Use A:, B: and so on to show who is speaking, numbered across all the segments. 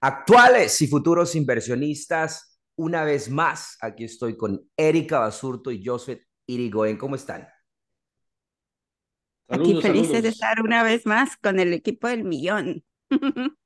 A: Actuales y futuros inversionistas, una vez más, aquí estoy con Erika Basurto y Joseph Irigoyen. ¿Cómo están?
B: Aquí
C: Saludos,
B: felices de estar una vez más con el equipo del millón.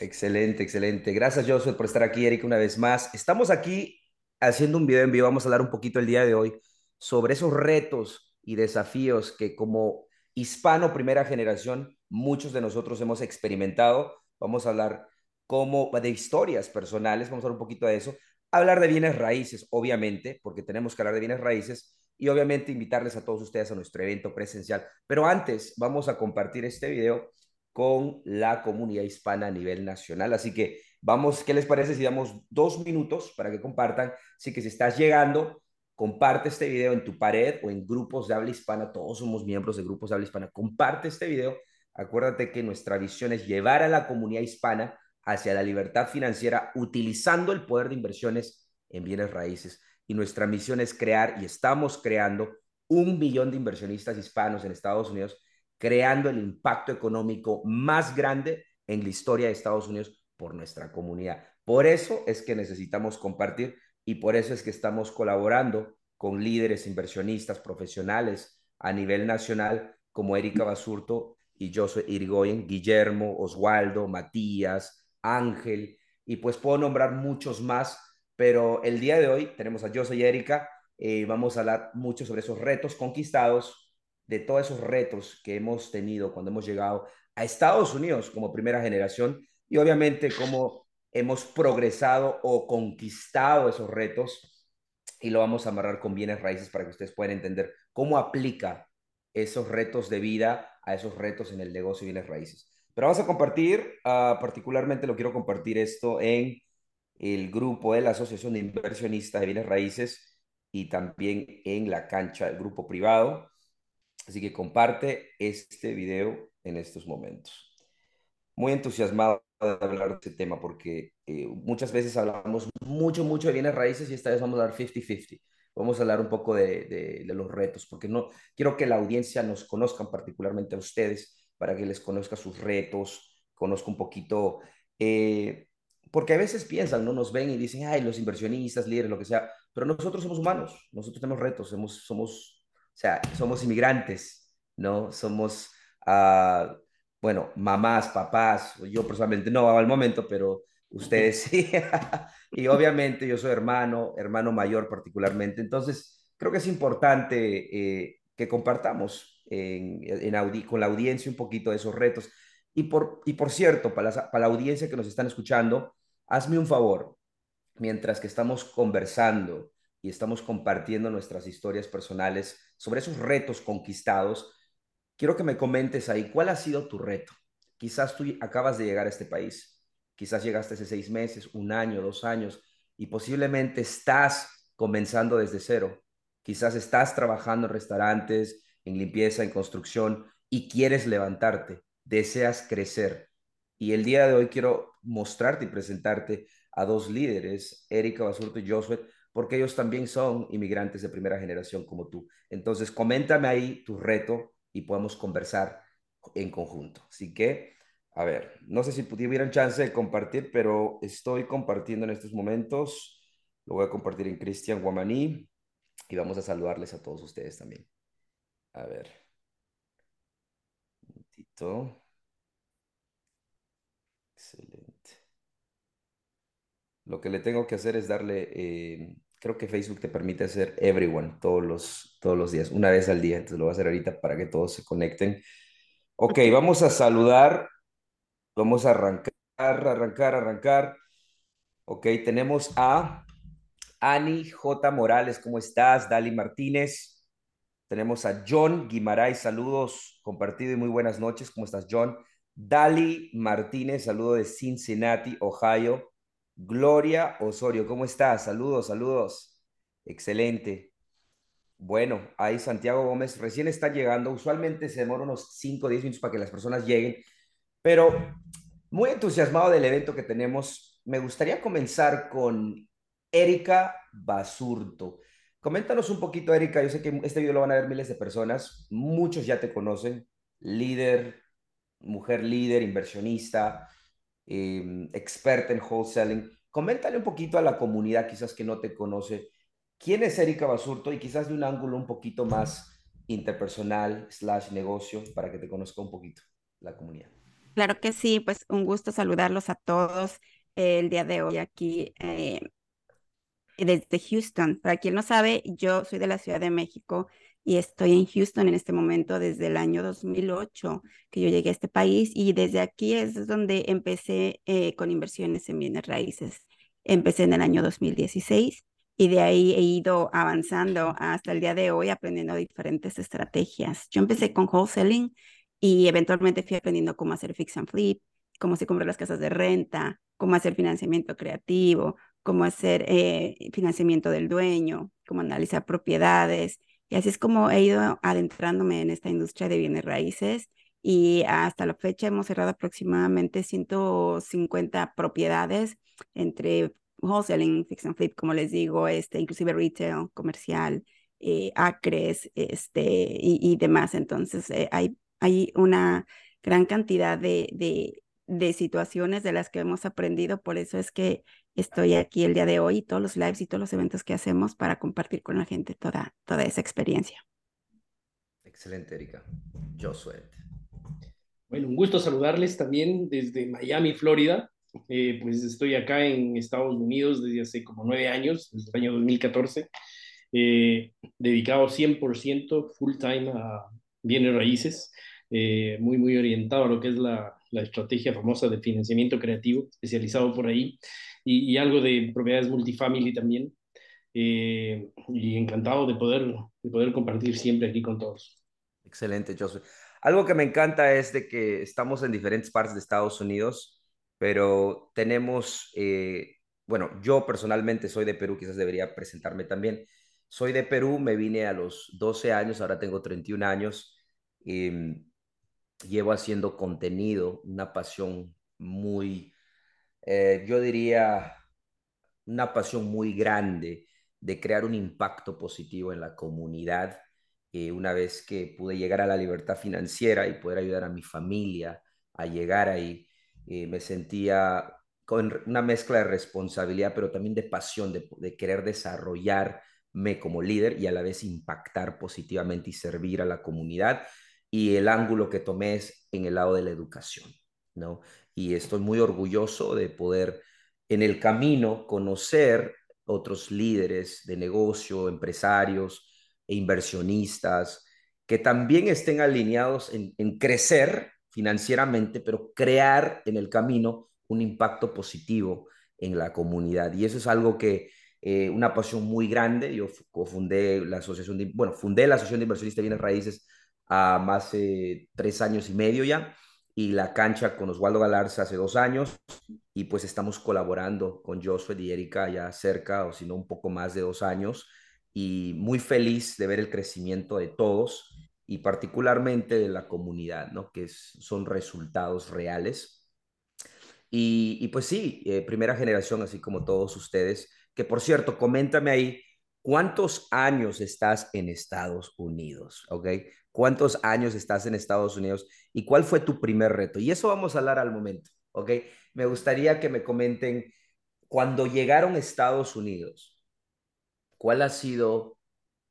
A: Excelente, excelente. Gracias, Joseph, por estar aquí, Erika, una vez más. Estamos aquí haciendo un video en vivo. Vamos a hablar un poquito el día de hoy sobre esos retos y desafíos que como hispano primera generación, muchos de nosotros hemos experimentado. Vamos a hablar como de historias personales, vamos a hablar un poquito de eso. Hablar de bienes raíces, obviamente, porque tenemos que hablar de bienes raíces y obviamente invitarles a todos ustedes a nuestro evento presencial. Pero antes, vamos a compartir este video con la comunidad hispana a nivel nacional. Así que vamos, ¿qué les parece si damos dos minutos para que compartan? Así que si estás llegando, comparte este video en tu pared o en grupos de habla hispana. Todos somos miembros de grupos de habla hispana. Comparte este video. Acuérdate que nuestra visión es llevar a la comunidad hispana hacia la libertad financiera utilizando el poder de inversiones en bienes raíces. Y nuestra misión es crear, y estamos creando, un millón de inversionistas hispanos en Estados Unidos creando el impacto económico más grande en la historia de Estados Unidos por nuestra comunidad. Por eso es que necesitamos compartir y por eso es que estamos colaborando con líderes inversionistas profesionales a nivel nacional como Erika Basurto y José Irigoyen, Guillermo, Oswaldo, Matías, Ángel, y pues puedo nombrar muchos más, pero el día de hoy tenemos a José y Erika, eh, vamos a hablar mucho sobre esos retos conquistados, de todos esos retos que hemos tenido cuando hemos llegado a Estados Unidos como primera generación y obviamente cómo hemos progresado o conquistado esos retos y lo vamos a amarrar con bienes raíces para que ustedes puedan entender cómo aplica esos retos de vida a esos retos en el negocio de bienes raíces. Pero vamos a compartir, uh, particularmente lo quiero compartir esto en el grupo de la Asociación de Inversionistas de Bienes Raíces y también en la cancha del grupo privado. Así que comparte este video en estos momentos. Muy entusiasmado de hablar de este tema porque eh, muchas veces hablamos mucho, mucho de bienes raíces y esta vez vamos a dar 50-50. Vamos a hablar un poco de, de, de, los retos porque no quiero que la audiencia nos conozcan particularmente a ustedes para que les conozca sus retos, conozca un poquito, eh, porque a veces piensan, no nos ven y dicen, ay, los inversionistas, líderes, lo que sea, pero nosotros somos humanos, nosotros tenemos retos, somos, somos o sea, somos inmigrantes, ¿no? Somos, uh, bueno, mamás, papás, yo personalmente no al momento, pero ustedes sí. y obviamente yo soy hermano, hermano mayor particularmente. Entonces, creo que es importante eh, que compartamos en, con la audiencia un poquito de esos retos. Y por, y por cierto, para la, para la audiencia que nos están escuchando, hazme un favor, mientras que estamos conversando y estamos compartiendo nuestras historias personales sobre esos retos conquistados, quiero que me comentes ahí, ¿cuál ha sido tu reto? Quizás tú acabas de llegar a este país, quizás llegaste hace seis meses, un año, dos años, y posiblemente estás comenzando desde cero. Quizás estás trabajando en restaurantes, en limpieza, en construcción, y quieres levantarte, deseas crecer. Y el día de hoy quiero mostrarte y presentarte a dos líderes, Erika Basurto y Josué, porque ellos también son inmigrantes de primera generación como tú. Entonces, coméntame ahí tu reto y podemos conversar en conjunto. Así que, a ver, no sé si tuvieran chance de compartir, pero estoy compartiendo en estos momentos. Lo voy a compartir en Cristian Guamaní y vamos a saludarles a todos ustedes también. A ver. Un momentito. Excelente. Lo que le tengo que hacer es darle eh, creo que Facebook te permite hacer everyone todos los, todos los días, una vez al día. Entonces lo voy a hacer ahorita para que todos se conecten. Ok, vamos a saludar. Vamos a arrancar, arrancar, arrancar. Ok, tenemos a Ani J. Morales, ¿cómo estás? Dali Martínez. Tenemos a John Guimaray, saludos, compartido y muy buenas noches. ¿Cómo estás, John? Dali Martínez, saludo de Cincinnati, Ohio. Gloria Osorio, ¿cómo estás? Saludos, saludos. Excelente. Bueno, ahí Santiago Gómez recién está llegando. Usualmente se demora unos 5 o 10 minutos para que las personas lleguen, pero muy entusiasmado del evento que tenemos. Me gustaría comenzar con Erika Basurto. Coméntanos un poquito, Erika. Yo sé que este video lo van a ver miles de personas. Muchos ya te conocen. Líder, mujer líder, inversionista em, experta en wholesaling. Coméntale un poquito a la comunidad, quizás que no te conoce, quién es Erika Basurto y quizás de un ángulo un poquito más interpersonal, slash negocio, para que te conozca un poquito la comunidad.
B: Claro que sí, pues un gusto saludarlos a todos el día de hoy aquí eh, desde Houston. Para quien no sabe, yo soy de la Ciudad de México y estoy en Houston en este momento desde el año 2008 que yo llegué a este país y desde aquí es donde empecé eh, con inversiones en bienes raíces. Empecé en el año 2016 y de ahí he ido avanzando hasta el día de hoy aprendiendo diferentes estrategias. Yo empecé con wholesaling y eventualmente fui aprendiendo cómo hacer fix and flip, cómo se compran las casas de renta, cómo hacer financiamiento creativo, cómo hacer eh, financiamiento del dueño, cómo analizar propiedades. Y así es como he ido adentrándome en esta industria de bienes raíces y hasta la fecha hemos cerrado aproximadamente 150 propiedades entre wholesaling, fix and flip, como les digo, este, inclusive retail, comercial, eh, acres este, y, demás. Entonces, eh, hay hay una gran cantidad de, de, de, situaciones de las que hemos aprendido, por eso es que estoy aquí el día de hoy, todos los lives y todos los eventos que hacemos para compartir con la gente toda, toda esa experiencia.
A: Excelente, Erika. Josué.
C: Bueno, un gusto saludarles también desde Miami, Florida. Eh, pues estoy acá en Estados Unidos desde hace como nueve años, desde el año 2014, eh, dedicado 100% full time a bienes raíces. Eh, muy, muy orientado a lo que es la, la, estrategia famosa de financiamiento creativo, especializado por ahí, y, algo de propiedades multifamily también. Eh, y encantado de poder, de poder compartir siempre aquí con todos.
A: Excelente, Joseph. Algo que me encanta es de que estamos en diferentes partes de Estados Unidos, pero tenemos, eh, bueno, yo personalmente soy de Perú, quizás debería presentarme también. Soy de Perú, me vine a los 12 años, ahora tengo 31 años. Eh, llevo haciendo contenido, una pasión muy, eh, yo diría, una pasión muy grande de crear un impacto positivo en la comunidad. Eh, una vez que pude llegar a la libertad financiera y poder ayudar a mi familia a llegar ahí, eh, me sentía con una mezcla de responsabilidad, pero también de pasión, de, de querer desarrollarme como líder y a la vez impactar positivamente y servir a la comunidad y el ángulo que tomé es en el lado de la educación, ¿no? Y estoy muy orgulloso de poder en el camino conocer otros líderes de negocio, empresarios e inversionistas que también estén alineados en, crecer financieramente, pero crear en el camino un impacto positivo en la comunidad. Y eso es algo que, eh, una pasión muy grande. Yo fundé la asociación de, bueno, fundé la asociación de inversionistas de bienes raíces a más de tres años y medio ya, y la cancha con Osvaldo Galarza hace dos años, y pues estamos colaborando con Josué y Erika ya cerca, o si no un poco más de dos años, y muy feliz de ver el crecimiento de todos y particularmente de la comunidad, ¿no? Que son resultados reales. Y, y pues sí, eh, primera generación, así como todos ustedes, que por cierto, coméntame ahí, ¿cuántos años estás en Estados Unidos? ¿Ok? Cuántos años estás en Estados Unidos y cuál fue tu primer reto. Y eso vamos a hablar al momento, ¿ok? Me gustaría que me comenten cuando llegaron a Estados Unidos, ¿cuál ha sido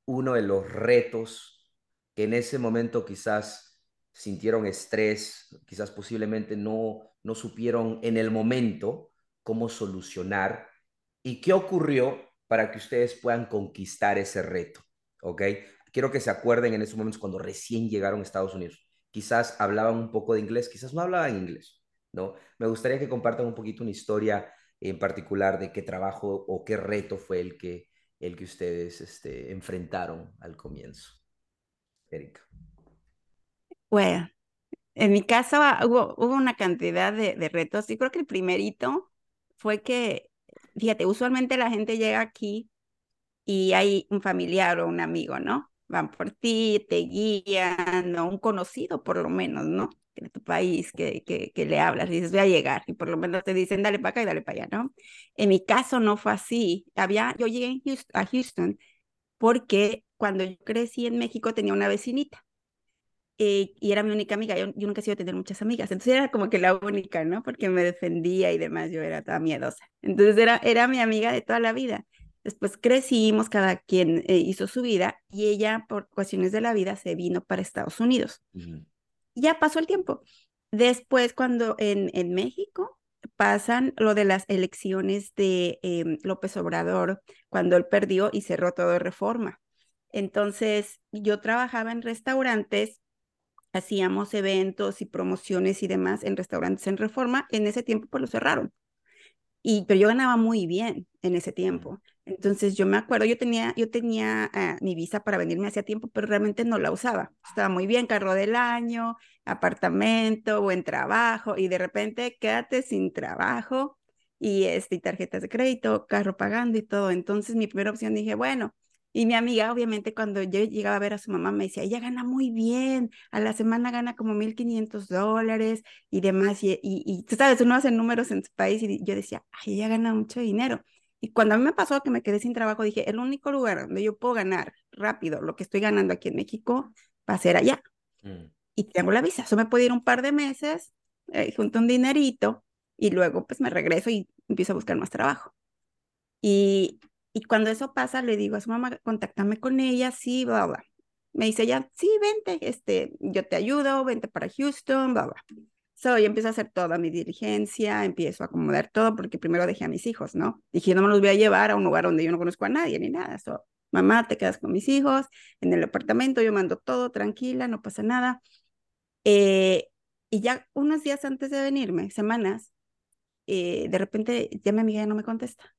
A: uno de los retos que en ese momento quizás sintieron estrés, quizás posiblemente no, no supieron en el momento cómo solucionar y qué ocurrió para que ustedes puedan conquistar ese reto, ¿ok? Quiero que se acuerden en esos momentos cuando recién llegaron a Estados Unidos. Quizás hablaban un poco de inglés, quizás no hablaban inglés, ¿no? Me gustaría que compartan un poquito una historia en particular de qué trabajo o qué reto fue el que, el que ustedes este, enfrentaron al comienzo. Erika.
B: Bueno, en mi caso ah, hubo, una cantidad de, de retos y creo que el primerito fue que, fíjate, usualmente la gente llega aquí y hay un familiar o un amigo, ¿no? Van por ti, te guían, o un conocido por lo menos, ¿no? De tu país que, que, que le hablas y dices, voy a llegar, y por lo menos te dicen, dale para acá y dale para allá, ¿no? En mi caso no fue así. Había, yo llegué a Houston porque cuando yo crecí en México tenía una vecinita. eh, y era mi única amiga. Yo, yo nunca he sido tener muchas amigas, entonces era como que la única, ¿no? Porque me defendía y demás, yo era toda miedosa. Entonces era, era mi amiga de toda la vida. Después crecimos, cada quien eh, hizo su vida y ella, por cuestiones de la vida, se vino para Estados Unidos. Ya pasó el tiempo. Después, cuando en, en México pasan lo de las elecciones de em, López Obrador, cuando él perdió y cerró todo de reforma. Entonces, yo trabajaba en restaurantes, hacíamos eventos y promociones y demás en restaurantes en reforma. En ese tiempo, pues lo cerraron. Y, pero yo ganaba muy bien en ese tiempo. Entonces yo me acuerdo, yo tenía, yo tenía ah, mi visa para venirme hacía tiempo, pero realmente no la usaba. Estaba muy bien, carro del año, apartamento, buen trabajo, y de repente quédate sin trabajo y, este, tarjetas de crédito, carro pagando y todo. Entonces mi primera opción dije, bueno, y mi amiga, obviamente, cuando yo llegaba a ver a su mamá, me decía, ella gana muy bien, a la semana gana como 1.500 dólares y demás. Y, y, y, tú sabes, uno hace números en su país y yo decía, ay, ella gana mucho dinero. Y cuando a mí me pasó que me quedé sin trabajo, dije, el único lugar donde yo puedo ganar rápido lo que estoy ganando aquí en México va a ser allá. Mm. Y tengo la visa. Eso me puede ir un par de meses, eh, junto un dinerito y luego pues me regreso y empiezo a buscar más trabajo. Y, y cuando eso pasa, le digo a su mamá, contáctame con ella, sí, bla, bla. Me dice ella, sí, vente, este, yo te ayudo, vente para Houston, bla, bla. So, yo empiezo a hacer toda mi diligencia, empiezo a acomodar todo, porque primero dejé a mis hijos, ¿no? Dije, no me los voy a llevar a un lugar donde yo no conozco a nadie ni nada. So, mamá, te quedas con mis hijos en el apartamento, yo mando todo tranquila, no pasa nada. Eh, y ya unos días antes de venirme, semanas, eh, de repente ya mi amiga ya no me contesta.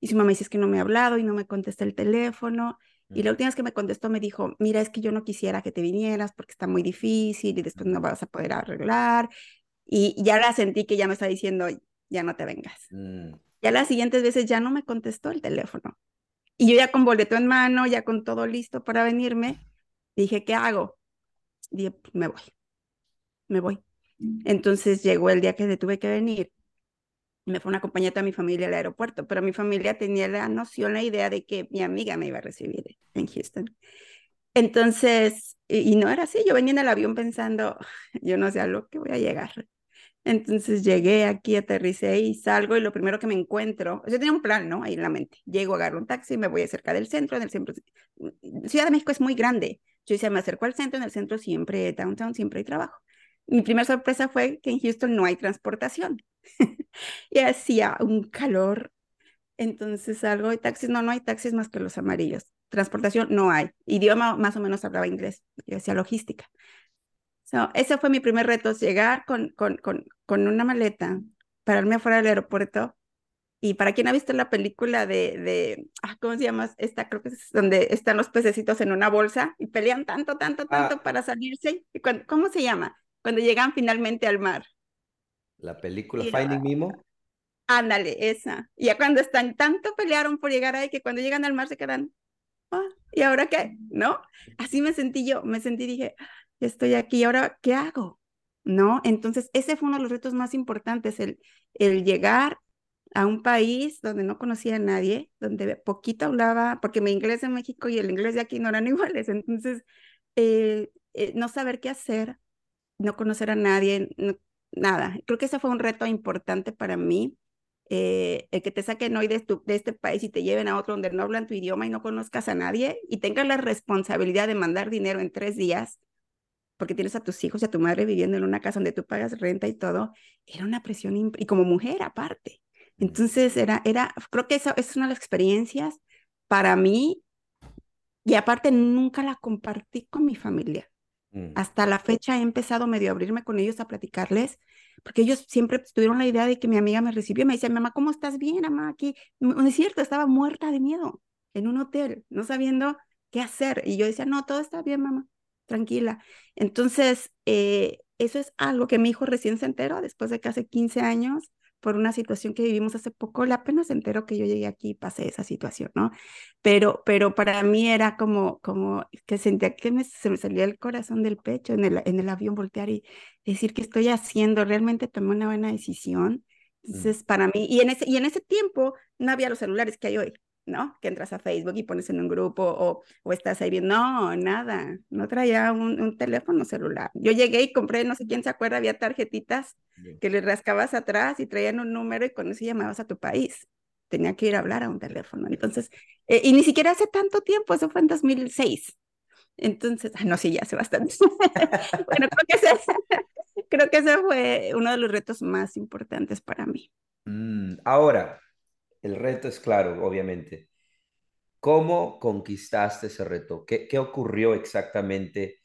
B: Y su mamá dice que no me ha hablado y no me contesta el teléfono. Y la última vez que me contestó me dijo, mira, es que yo no quisiera que te vinieras porque está muy difícil y después no vas a poder arreglar. Y ya la sentí que ya me está diciendo, ya no te vengas. Mm. Ya las siguientes veces ya no me contestó el teléfono. Y yo ya con boleto en mano, ya con todo listo para venirme, dije, ¿qué hago? Dije, pues, me voy, me voy. Entonces llegó el día que tuve que venir me fue una acompañar a mi familia al aeropuerto, pero mi familia tenía la noción, la idea de que mi amiga me iba a recibir en Houston. Entonces, y, no era así, yo venía en el avión pensando, yo no sé a lo que voy a llegar. Entonces llegué aquí, aterricé y salgo y lo primero que me encuentro, yo tenía un plan, ¿no? Ahí en la mente. Llego, agarro un taxi, me voy cerca del centro, en el centro. Ciudad de México es muy grande. Yo hice, me acerco al centro, en el centro siempre, downtown, siempre hay trabajo. Mi primera sorpresa fue que en Houston no hay transportación. y hacía un calor. Entonces algo de taxis, no, no hay taxis más que los amarillos. Transportación no hay. Idioma más o menos hablaba inglés. Yo decía logística. So, ese fue mi primer reto, llegar con, con, con, con una maleta, pararme afuera del aeropuerto. Y para quien ha visto la película de, de ah, ¿cómo se llama? Esta creo que es donde están los pececitos en una bolsa y pelean tanto, tanto, tanto ah. para salirse. Y ¿Cómo se llama? Cuando llegan finalmente al mar.
A: La película Finding Mimo.
B: Ándale, esa. Y ya cuando están, tanto pelearon por llegar ahí que cuando llegan al mar se quedan, ah, ¿y ahora qué? ¿No? Así me sentí yo, me sentí, dije, estoy aquí, ¿ahora qué hago? ¿No? Entonces, ese fue uno de los retos más importantes, el, el llegar a un país donde no conocía a nadie, donde poquito hablaba, porque mi inglés de México y el inglés de aquí no eran iguales, entonces, eh, eh, no saber qué hacer, no conocer a nadie, nada, creo que ese fue un reto importante para mí. Eh, el que te saquen hoy de, de, este país y te lleven a otro donde no hablan tu idioma y no conozcas a nadie y tengas la responsabilidad de mandar dinero en tres días porque tienes a tus hijos y a tu madre viviendo en una casa donde tú pagas renta y todo, era una presión y como mujer aparte. Entonces era, era, creo que eso es una de las experiencias para mí y aparte nunca la compartí con mi familia. Mm. Hasta la fecha he empezado medio a abrirme con ellos a platicarles, porque ellos siempre tuvieron la idea de que mi amiga me recibió. Me decía, mamá, ¿cómo estás bien, mamá? Aquí, no es cierto, estaba muerta de miedo en un hotel, no sabiendo qué hacer. Y yo decía, no, todo está bien, mamá, tranquila. Entonces, eh, eso es algo que mi hijo recién se enteró después de que hace 15 años por una situación que vivimos hace poco, la apenas se enteró que yo llegué aquí y pasé esa situación, ¿no? Pero, pero para mí era como, como que sentía que me, se me salía el corazón del pecho en el, en el avión, voltear y decir que estoy haciendo, realmente tomé una buena decisión. Mm. Entonces, para mí, y en, ese, y en ese tiempo no había los celulares que hay hoy. ¿No? Que entras a Facebook y pones en un grupo o, o estás ahí viendo, no, nada, no traía un, un, teléfono celular. Yo llegué y compré, no sé quién se acuerda, había tarjetitas que le rascabas atrás y traían un número y con eso llamabas a tu país. Tenía que ir a hablar a un teléfono. Entonces, eh, y ni siquiera hace tanto tiempo, eso fue en 2006. Entonces, ah, no, sí, ya hace bastante. bueno, creo que, ese, creo que ese fue uno de los retos más importantes para mí.
A: Mm, ahora, el reto es claro, obviamente. ¿Cómo conquistaste ese reto? ¿Qué, qué ocurrió exactamente?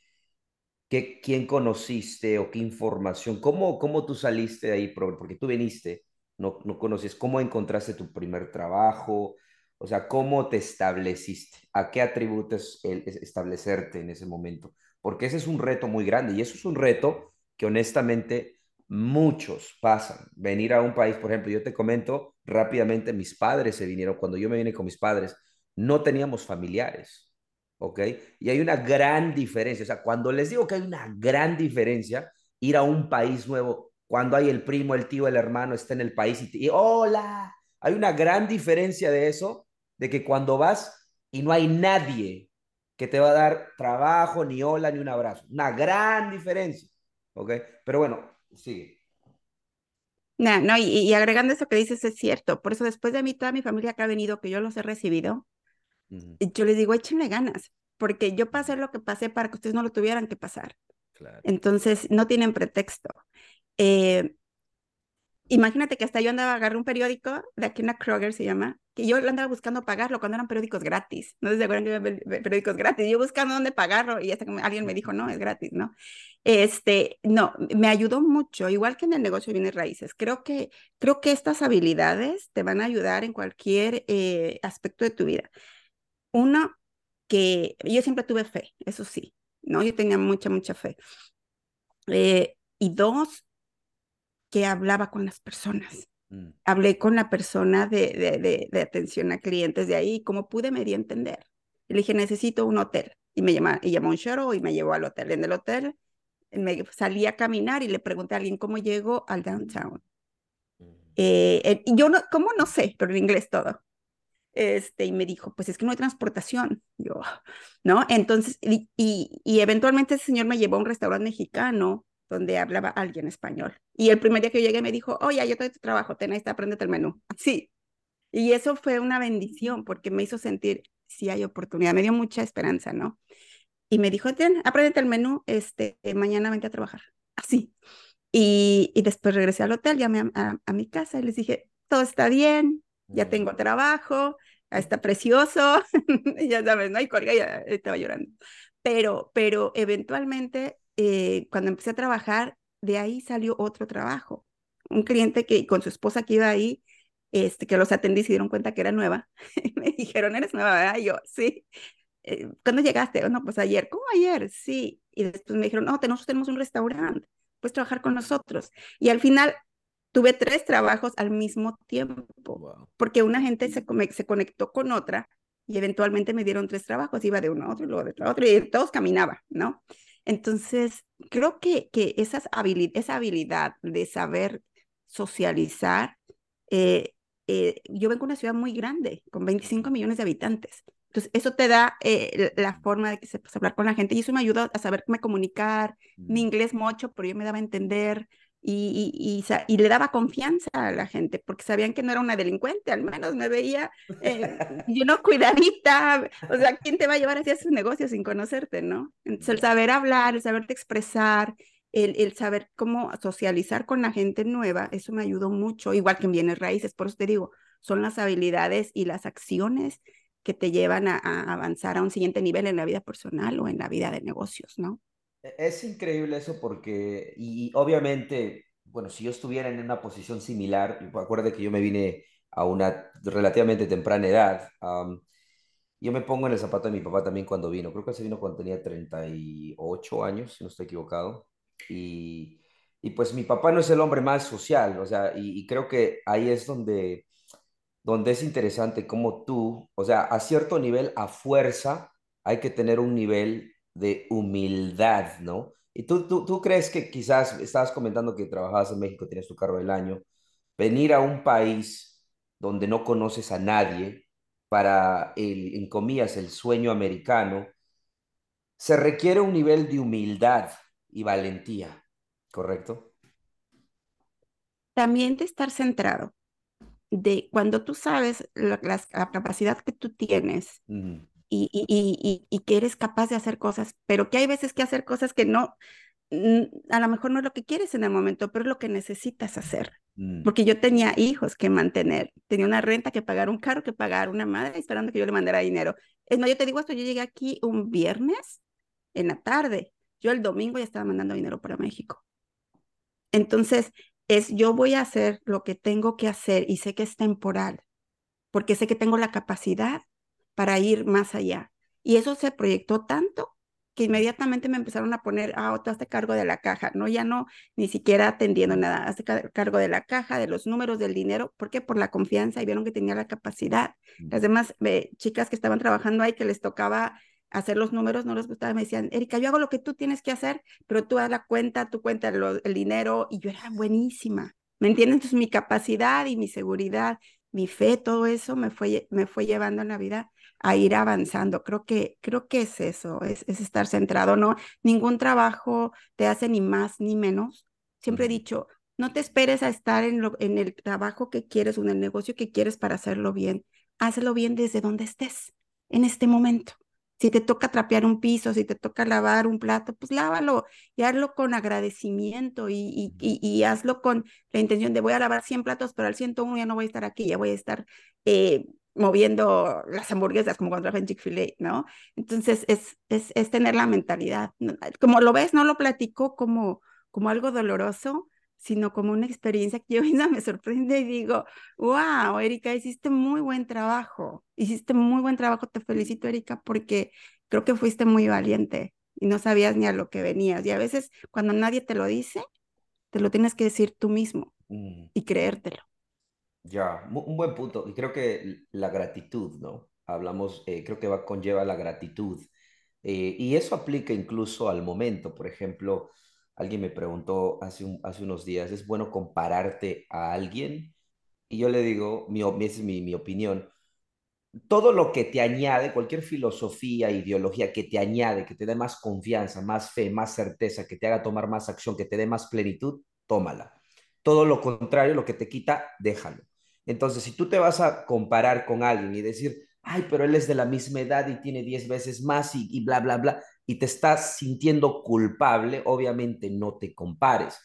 A: ¿Qué, ¿Quién conociste o qué información? ¿Cómo, cómo tú saliste de ahí? Porque tú viniste, no, no conoces. ¿Cómo encontraste tu primer trabajo? O sea, ¿cómo te estableciste? ¿A qué atributos el establecerte en ese momento? Porque ese es un reto muy grande y eso es un reto que honestamente muchos pasan. Venir a un país, por ejemplo, yo te comento rápidamente, mis padres se vinieron, cuando yo me vine con mis padres, no teníamos familiares, ¿ok? Y hay una gran diferencia, o sea, cuando les digo que hay una gran diferencia, ir a un país nuevo, cuando hay el primo, el tío, el hermano está en el país y, y hola, hay una gran diferencia de eso, de que cuando vas y no hay nadie que te va a dar trabajo, ni hola, ni un abrazo. Una gran diferencia, ¿ok? Pero bueno, sigue.
B: No, no, y, agregando eso que dices es cierto. Por eso después de mí, toda mi familia que ha venido, que yo los he recibido, yo les digo, échenle ganas, porque yo pasé lo que pasé para que ustedes no lo tuvieran que pasar. Entonces, no tienen pretexto. Eh, imagínate que hasta yo andaba, agarré un periódico, de aquí una Kroger se llama, que yo andaba buscando pagarlo cuando eran periódicos gratis. No sé si se acuerdan que eran periódicos gratis. Yo buscando dónde pagarlo y hasta que alguien me dijo, no, es gratis, ¿no? Este, no, me ayudó mucho, igual que en el negocio de bienes raíces. Creo que, creo que estas habilidades te van a ayudar en cualquier eh, aspecto de tu vida. Uno, que yo siempre tuve fe, eso sí, ¿no? Yo tenía mucha, mucha fe. Eh, y dos, que hablaba con las personas. Mm. Hablé con la persona de, de, atención a clientes de ahí y como pude me di a entender. le dije, necesito un hotel. Y me llama, y llamó un shuttle y me llevó al hotel. En el hotel me salí a caminar y le pregunté a alguien cómo llego al downtown. Mm. Eh, y yo no, ¿cómo? No sé, pero en inglés todo. Este, y me dijo, pues es que no hay transportación. Yo, ¿no? Entonces, y, y, y eventualmente ese señor me llevó a un restaurante mexicano donde hablaba alguien español. Y el primer día que yo llegué me dijo, oye, yo te tu trabajo, ten ahí está, apréndete el menú. Sí. Y eso fue una bendición porque me hizo sentir, si hay oportunidad, me dio mucha esperanza, ¿no? Y me dijo, ten, apréndete el menú, este, mañana vente a trabajar. Así. Y, y después regresé al hotel, llamé a, a, mi casa y les dije, todo está bien, ya tengo trabajo, está precioso, ya sabes, ¿no? Y colgué, ya estaba llorando. Pero, pero eventualmente eh, cuando empecé a trabajar, de ahí salió otro trabajo. Un cliente que con su esposa que iba ahí, este, que los atendí se dieron cuenta que era nueva. me dijeron, ¿eres nueva? ¿verdad? Y yo, sí. Eh, ¿Cuándo llegaste? Oh, no, pues ayer. ¿Cómo ayer? Sí. Y después me dijeron, no, nosotros tenemos un restaurante, puedes trabajar con nosotros. Y al final tuve tres trabajos al mismo tiempo, porque una gente se, se conectó con otra y eventualmente me dieron tres trabajos, iba de uno a otro y luego de otro, y todos caminaba, ¿no? Entonces, creo que, que esas esa habilidad de saber socializar, eh, eh, yo vengo de una ciudad muy grande, con 25 millones de habitantes. Entonces, eso te da eh, la forma de que sepas hablar con la gente y eso me ayuda a saberme comunicar. Mi inglés mucho, pero yo me daba a entender y, y, le daba confianza a la gente porque sabían que no era una delincuente, al menos me veía, eh, yo no cuidadita, o sea, ¿quién te va a llevar hacia sus negocios sin conocerte, no? Entonces, el saber hablar, el saberte expresar, el, el, saber cómo socializar con la gente nueva, eso me ayudó mucho, igual que en bienes raíces, por eso te digo, son las habilidades y las acciones que te llevan a, a avanzar a un siguiente nivel en la vida personal o en la vida de negocios, ¿no?
A: E-, es increíble eso porque, y obviamente, bueno, si yo estuviera en una posición similar, acuérdate que yo me vine a una relativamente temprana edad, yo me pongo en el zapato de mi papá también cuando vino, creo que se vino cuando tenía 38 años, si no estoy equivocado, y, y pues mi papá no es el hombre más social, o sea, y, creo que ahí es donde, donde es interesante cómo tú, o sea, a cierto nivel, a fuerza, hay que tener un nivel de humildad, ¿no? Y tú, tú, tú crees que quizás estabas comentando que trabajabas en México, tienes tu carro del año, venir a un país donde no conoces a nadie, para el, en comillas, el sueño americano, se requiere un nivel de humildad y valentía, ¿correcto?
B: También de estar centrado, de cuando tú sabes la, capacidad que tú tienes y, y, y, que eres capaz de hacer cosas, pero que hay veces que hacer cosas que no, a lo mejor no es lo que quieres en el momento, pero es lo que necesitas hacer. Mm. Porque yo tenía hijos que mantener, tenía una renta que pagar, un carro que pagar, una madre esperando que yo le mandara dinero. Es más, yo te digo esto, yo llegué aquí un viernes en la tarde, yo el domingo ya estaba mandando dinero para México. Entonces, es yo voy a hacer lo que tengo que hacer y sé que es temporal, porque sé que tengo la capacidad para ir más allá. Y eso se proyectó tanto que inmediatamente me empezaron a poner, ah, tú hazte cargo de la caja, no, ya no, ni siquiera atendiendo nada, hazte cargo de la caja, de los números del dinero, porque por la confianza y vieron que tenía la capacidad. Las demás eh, chicas que estaban trabajando ahí, que les tocaba hacer los números, no les gustaba, me decían, Erika, yo hago lo que tú tienes que hacer, pero tú haz la cuenta, tú cuenta el dinero, y yo era buenísima, ¿me entiendes? Entonces mi capacidad y mi seguridad, mi fe, todo eso me fue, me fue llevando en la vida a ir avanzando. Creo que, creo que es eso, es, es estar centrado, ¿no? Ningún trabajo te hace ni más ni menos. Siempre he dicho, no te esperes a estar en, lo, en el trabajo que quieres o en el negocio que quieres para hacerlo bien. Hazlo bien desde donde estés, en este momento. Si te toca trapear un piso, si te toca lavar un plato, pues lávalo y hazlo con agradecimiento y, y, y, hazlo con la intención de voy a lavar 100 platos, pero al 101 ya no voy a estar aquí, ya voy a estar eh, moviendo las hamburguesas como cuando en Chick-fil-A, ¿no? Entonces es, es, es, tener la mentalidad. Como lo ves, no lo platico como, como algo doloroso, sino como una experiencia que yo misma me sorprende y digo, wow, Erika, hiciste muy buen trabajo, hiciste muy buen trabajo, te felicito, Erika, porque creo que fuiste muy valiente y no sabías ni a lo que venías. Y a veces cuando nadie te lo dice, te lo tienes que decir tú mismo mm. y creértelo.
A: Ya, un buen punto. Y creo que la gratitud, ¿no? Hablamos, eh, creo que va, conlleva la gratitud. Eh, y eso aplica incluso al momento. Por ejemplo, Alguien me preguntó hace, hace unos días, ¿es bueno compararte a alguien? Y yo le digo, mi, es mi, mi opinión, todo lo que te añade, cualquier filosofía, ideología que te añade, que te dé más confianza, más fe, más certeza, que te haga tomar más acción, que te dé más plenitud, tómala. Todo lo contrario, lo que te quita, déjalo. Entonces, si tú te vas a comparar con alguien y decir, ay, pero él es de la misma edad y tiene 10 veces más y, bla, bla, bla, y te estás sintiendo culpable, obviamente no te compares.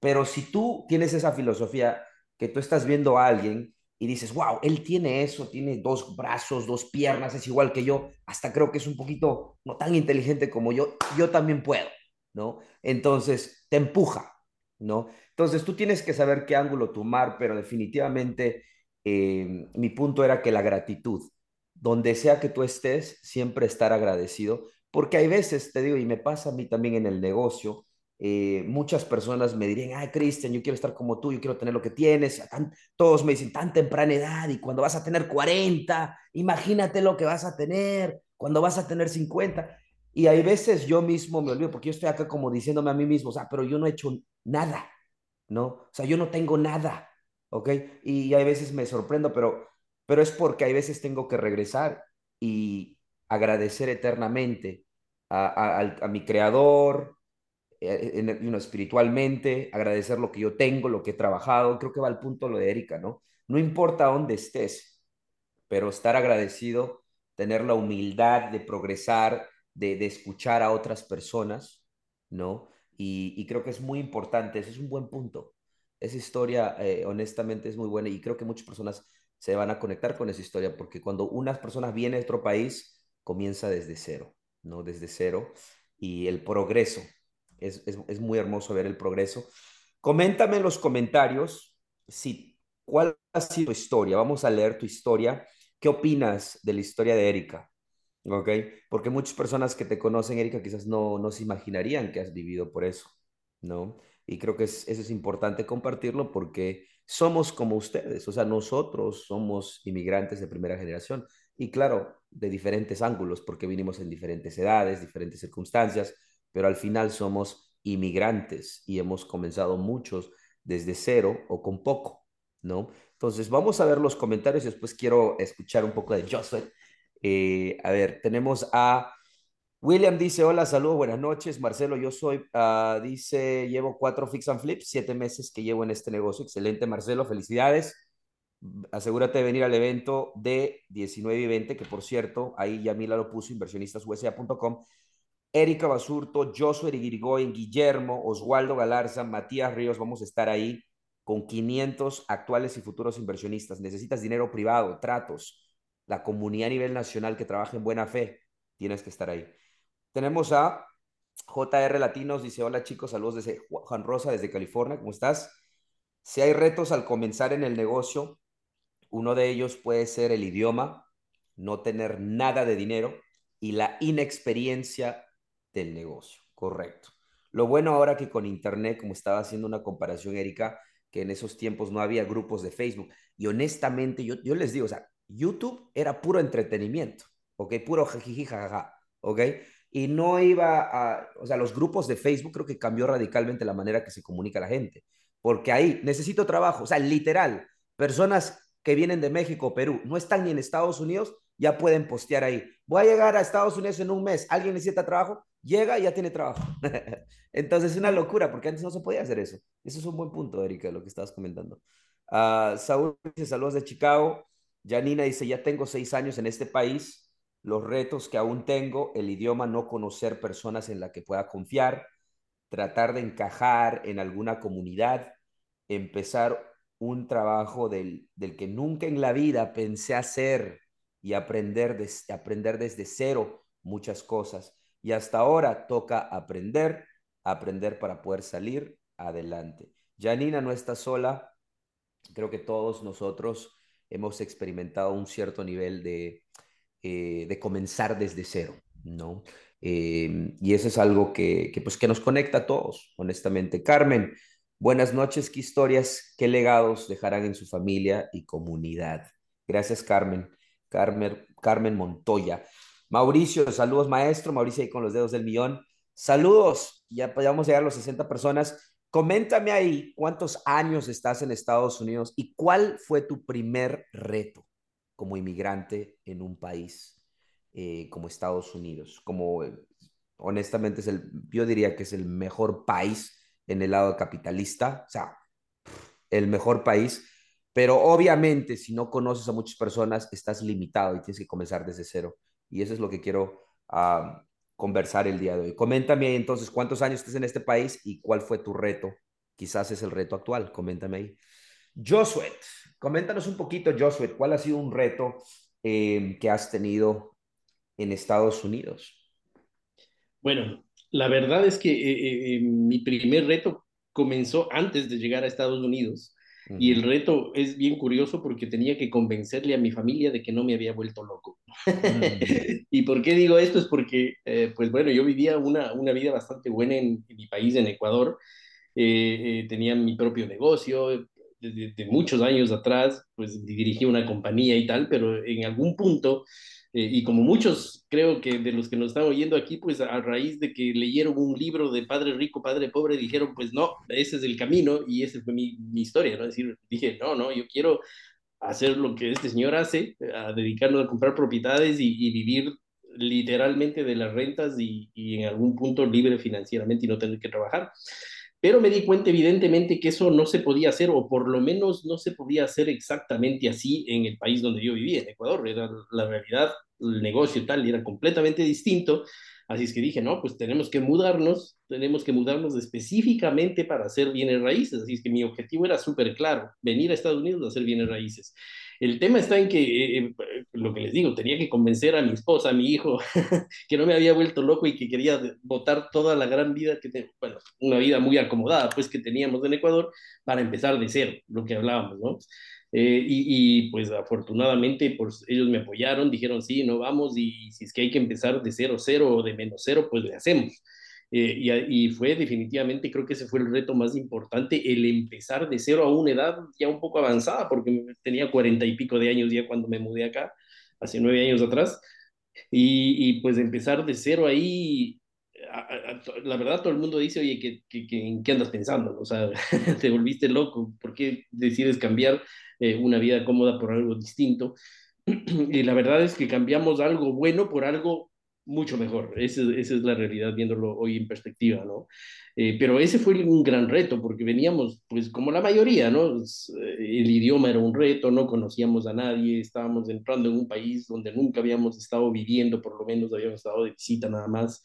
A: Pero si tú tienes esa filosofía que tú estás viendo a alguien y dices, wow, él tiene eso, tiene dos brazos, dos piernas, es igual que yo, hasta creo que es un poquito no tan inteligente como yo, yo también puedo, ¿no? Entonces te empuja, ¿no? Entonces tú tienes que saber qué ángulo tomar, pero definitivamente eh, mi punto era que la gratitud, donde sea que tú estés, siempre estar agradecido porque hay veces, te digo, y me pasa a mí también en el negocio, eh, muchas personas me dirían, ay, Cristian, yo quiero estar como tú, yo quiero tener lo que tienes. todos me dicen, tan temprana edad y cuando vas a tener 40, imagínate lo que vas a tener cuando vas a tener 50. Y hay veces yo mismo me olvido, porque yo estoy acá como diciéndome a mí mismo, o sea, pero yo no he hecho nada, ¿no? O sea, yo no tengo nada, ¿ok? Y hay veces me sorprendo, pero, pero es porque hay veces tengo que regresar y agradecer eternamente a, mi creador, eh, espiritualmente, agradecer lo que yo tengo, lo que he trabajado. Creo que va al punto lo de Erika, ¿no? No importa dónde estés, pero estar agradecido, tener la humildad de progresar, de, escuchar a otras personas, ¿no? Y, creo que es muy importante, ese es un buen punto. Esa historia, eh, honestamente, es muy buena y creo que muchas personas se van a conectar con esa historia porque cuando unas personas vienen de otro país, comienza desde cero. ¿no? Desde cero y el progreso. Es, es, muy hermoso ver el progreso. Coméntame en los comentarios si, cuál ha sido tu historia. Vamos a leer tu historia. ¿Qué opinas de la historia de Erika? ¿Ok? Porque muchas personas que te conocen, Erika, quizás no, no se imaginarían que has vivido por eso, ¿no? Y creo que es, eso es importante compartirlo porque somos como ustedes, o sea, nosotros somos inmigrantes de primera generación. Y claro, de diferentes ángulos, porque vinimos en diferentes edades, diferentes circunstancias, pero al final somos inmigrantes y hemos comenzado muchos desde cero o con poco, ¿no? Entonces, vamos a ver los comentarios y después quiero escuchar un poco de Josué. Eh, a ver, tenemos a William dice, hola, saludos, buenas noches. Marcelo, yo soy, uh, dice, llevo cuatro fix and flips, siete meses que llevo en este negocio. Excelente, Marcelo, felicidades. Asegúrate de venir al evento de 19 y 20, que por cierto, ahí ya Mila lo puso, inversionistasusa.com. Erika Basurto, Josué Irigoyen, Guillermo, Oswaldo Galarza, Matías Ríos, vamos a estar ahí con 500 actuales y futuros inversionistas. Necesitas dinero privado, tratos, la comunidad a nivel nacional que trabaja en buena fe, tienes que estar ahí. Tenemos a JR Latinos, dice, hola chicos, saludos desde Juan Rosa, desde California, ¿cómo estás? Si hay retos al comenzar en el negocio, uno de ellos puede ser el idioma, no tener nada de dinero y la inexperiencia del negocio, correcto. Lo bueno ahora que con Internet, como estaba haciendo una comparación, Erika, que en esos tiempos no había grupos de Facebook. Y honestamente, yo, yo les digo, o sea, YouTube era puro entretenimiento, ¿ok? Puro jajiji, jajaja, ¿ok? y no iba a, o sea, los grupos de Facebook creo que cambió radicalmente la manera que se comunica la gente, porque ahí necesito trabajo, o sea, literal, personas que vienen de México, Perú, no están ni en Estados Unidos, ya pueden postear ahí. Voy a llegar a Estados Unidos en un mes, alguien necesita trabajo, llega y ya tiene trabajo. Entonces es una locura, porque antes no se podía hacer eso. Eso es un buen punto, Erika, lo que estabas comentando. Uh, Saúl dice saludos de Chicago. Janina dice, ya tengo seis años en este país los retos que aún tengo, el idioma, no conocer personas en la que pueda confiar, tratar de encajar en alguna comunidad, empezar un trabajo del, del que nunca en la vida pensé hacer y aprender, aprender desde cero muchas cosas. Y hasta ahora toca aprender, aprender para poder salir adelante. Janina no está sola, creo que todos nosotros hemos experimentado un cierto nivel de, eh, de comenzar desde cero, ¿no? Eh, y eso es algo que, que, pues, que nos conecta a todos, honestamente. Carmen, buenas noches, qué historias, qué legados dejarán en su familia y comunidad. Gracias, Carmen. Carmen, Carmen Montoya. Mauricio, saludos, maestro. Mauricio ahí con los dedos del millón. Saludos, ya, ya vamos a llegar a los 60 personas. Coméntame ahí cuántos años estás en Estados Unidos y cuál fue tu primer reto como inmigrante en un país eh, como Estados Unidos, como honestamente es el, yo diría que es el mejor país en el lado capitalista, o sea, el mejor país, pero obviamente si no conoces a muchas personas estás limitado y tienes que comenzar desde cero. Y eso es lo que quiero uh, conversar el día de hoy. Coméntame ahí entonces cuántos años estás en este país y cuál fue tu reto. Quizás es el reto actual, coméntame ahí. Josué, coméntanos un poquito, Josué, ¿cuál ha sido un reto eh, que has tenido en Estados Unidos?
C: Bueno, la verdad es que eh, eh, mi primer reto comenzó antes de llegar a Estados Unidos. Y el reto es bien curioso porque tenía que convencerle a mi familia de que no me había vuelto loco. ¿Y por qué digo esto? Es porque, pues bueno, yo vivía una, una vida bastante buena en, mi país, en Ecuador. tenía mi propio negocio, de, muchos años atrás, pues dirigí una compañía y tal, pero en algún punto, eh, y como muchos creo que de los que nos están oyendo aquí, pues a raíz de que leyeron un libro de Padre Rico, Padre Pobre, dijeron, pues no, ese es el camino y esa fue mi, mi historia, ¿no? Decir, dije, no, no, yo quiero hacer lo que este señor hace, a dedicarnos a comprar propiedades y, y vivir literalmente de las rentas y, y, en algún punto libre financieramente y no tener que trabajar pero me di cuenta evidentemente que eso no se podía hacer, o por lo menos no se podía hacer exactamente así en el país donde yo vivía, en Ecuador. Era la realidad, el negocio tal, era completamente distinto. Así es que dije, no, pues tenemos que mudarnos, tenemos que mudarnos específicamente para hacer bienes raíces. Así es que mi objetivo era súper claro, venir a Estados Unidos a hacer bienes raíces. El tema está en que, eh, eh, lo que les digo, tenía que convencer a mi esposa, a mi hijo, que no me había vuelto loco y que quería votar toda la gran vida que, tengo, bueno, una vida muy acomodada, pues, que teníamos en Ecuador, para empezar de cero, lo que hablábamos, ¿no? Eh, y, pues afortunadamente pues, ellos me apoyaron, dijeron sí, no vamos y si es que hay que empezar de cero, cero o de menos cero, pues le hacemos. Eh, y, y, fue definitivamente, creo que ese fue el reto más importante, el empezar de cero a una edad ya un poco avanzada, porque tenía cuarenta y pico de años ya cuando me mudé acá, hace nueve años atrás, y, y pues empezar de cero ahí la verdad todo el mundo dice, oye, ¿qué, en qué andas pensando? O sea, te volviste loco, ¿por qué decides cambiar eh, una vida cómoda por algo distinto? Y la verdad es que cambiamos algo bueno por algo mucho mejor. Esa, esa es la realidad viéndolo hoy en perspectiva, ¿no? Eh, pero ese fue un gran reto porque veníamos, pues como la mayoría, ¿no? Eh, el idioma era un reto, no conocíamos a nadie, estábamos entrando en un país donde nunca habíamos estado viviendo, por lo menos habíamos estado de visita nada más.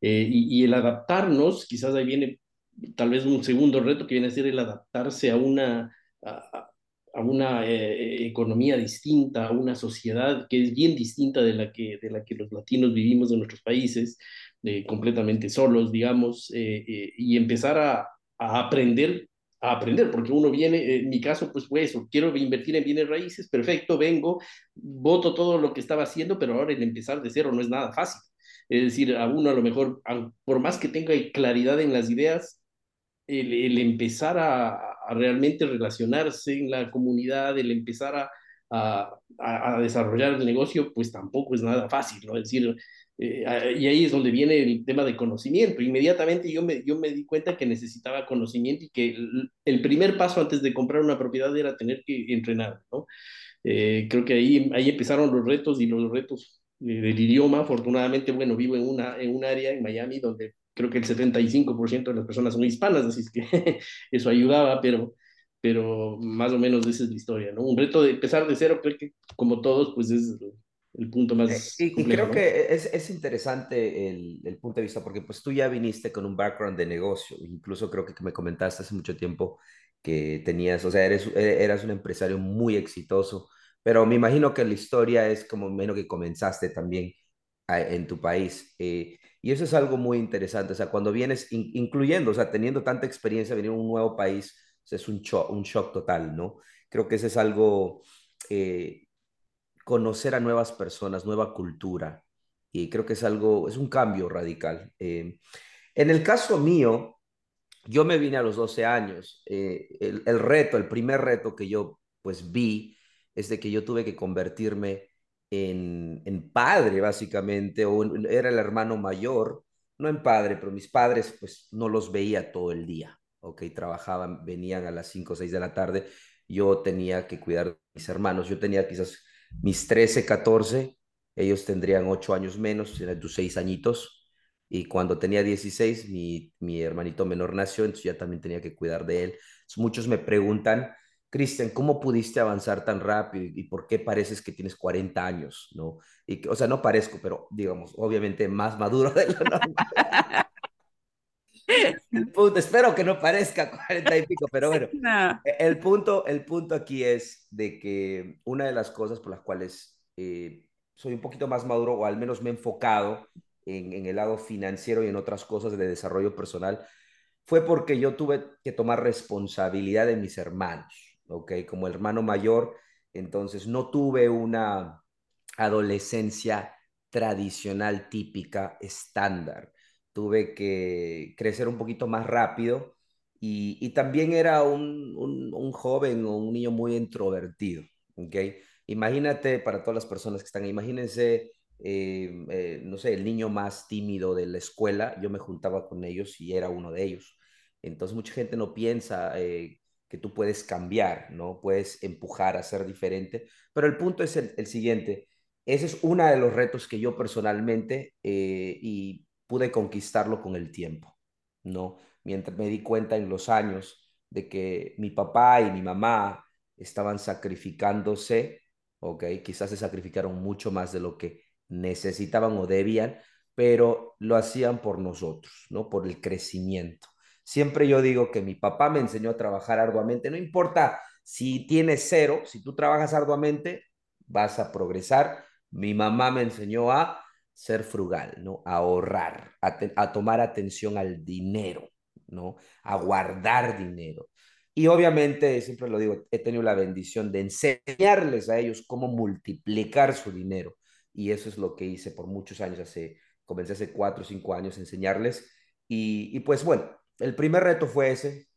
C: Eh, y, el adaptarnos, quizás ahí viene tal vez un segundo reto que viene a ser el adaptarse a una, a una eh, economía distinta, a una sociedad que es bien distinta de la que, de la que los latinos vivimos en nuestros países, eh, completamente solos, digamos, eh, y empezar a, aprender, a aprender, porque uno viene, en mi caso, pues fue eso, quiero invertir en bienes raíces, perfecto, vengo, voto todo lo que estaba haciendo, pero ahora el empezar de cero no es nada fácil. Es decir, a uno a lo mejor, por más que tenga claridad en las ideas, el empezar a, a realmente relacionarse en la comunidad, el empezar a, a, a, desarrollar el negocio, pues tampoco es nada fácil, ¿no? Es decir, eh, y ahí es donde viene el tema de conocimiento. Inmediatamente yo me, yo me di cuenta que necesitaba conocimiento y que el, el primer paso antes de comprar una propiedad era tener que entrenar, ¿no? Eh, creo que ahí, ahí empezaron los retos y los retos del idioma. Afortunadamente, bueno, vivo en, una, en un área en Miami donde creo que el 75% de las personas son hispanas, así es que eso ayudaba, pero, pero más o menos esa es la historia, ¿no? Un reto de empezar de cero, creo que como todos, pues es el punto más...
A: Eh, y, y creo que es, es interesante el, el, punto de vista, porque pues tú ya viniste con un background de negocio, incluso creo que me comentaste hace mucho tiempo que tenías, o sea, eres, e, eras un empresario muy exitoso, pero me imagino que la historia es como menos que comenzaste también en tu país. Eh, y eso es algo muy interesante, o sea, cuando vienes, incluyendo, o sea, teniendo tanta experiencia, venir a un nuevo país, es un shock, un shock total, ¿no? Creo que ese es algo, eh, conocer a nuevas personas, nueva cultura, y creo que es algo, es un cambio radical. Eh, en el caso mío, yo me vine a los 12 años, eh, el, el reto, el primer reto que yo pues vi, es de que yo tuve que convertirme en, padre, básicamente, o era el hermano mayor, no en padre, pero mis padres, pues no los veía todo el día, ¿ok? Trabajaban, venían a las 5 o 6 de la tarde, yo tenía que cuidar a mis hermanos, yo tenía quizás mis 13, 14, ellos tendrían 8 años menos, eran tus 6 añitos, y cuando tenía 16, mi, mi hermanito menor nació, entonces ya también tenía que cuidar de él. muchos me preguntan, Cristian, ¿cómo pudiste avanzar tan rápido y por qué pareces que tienes 40 años? ¿no? Y, o sea, no parezco, pero digamos, obviamente más maduro de lo normal. punto, espero que no parezca 40 y pico, pero bueno, no. E, el, punto, el punto aquí es de que una de las cosas por las cuales eh, soy un poquito más maduro o al menos me he enfocado en, en el lado financiero y en otras cosas de desarrollo personal fue porque yo tuve que tomar responsabilidad de mis hermanos. ¿Ok? Como hermano mayor, entonces no tuve una adolescencia tradicional, típica, estándar. Tuve que crecer un poquito más rápido y, también era un, joven o un niño muy introvertido, ¿ok? Imagínate, para todas las personas que están, imagínense, eh, eh, no sé, el niño más tímido de la escuela, yo me juntaba con ellos y era uno de ellos. Entonces mucha gente no piensa eh, tú puedes cambiar, ¿no? Puedes empujar a ser diferente. Pero el punto es el, el siguiente. Ese es uno de los retos que yo personalmente eh, y pude conquistarlo con el tiempo, ¿no? Mientras me di cuenta en los años de que mi papá y mi mamá estaban sacrificándose, ¿ok? Quizás se sacrificaron mucho más de lo que necesitaban o debían, pero lo hacían por nosotros, ¿no? Por el crecimiento. Siempre yo digo que mi papá me enseñó a trabajar arduamente. No importa si tienes cero, si tú trabajas arduamente, vas a progresar. Mi mamá me enseñó a ser frugal, ¿no? A ahorrar, a, tomar atención al dinero, ¿no? A guardar dinero. Y obviamente, siempre lo digo, he tenido la bendición de enseñarles a ellos cómo multiplicar su dinero. Y eso es lo que hice por muchos años, hace, comencé hace cuatro o cinco años enseñarles. Y, y pues bueno, el primer reto fue ese.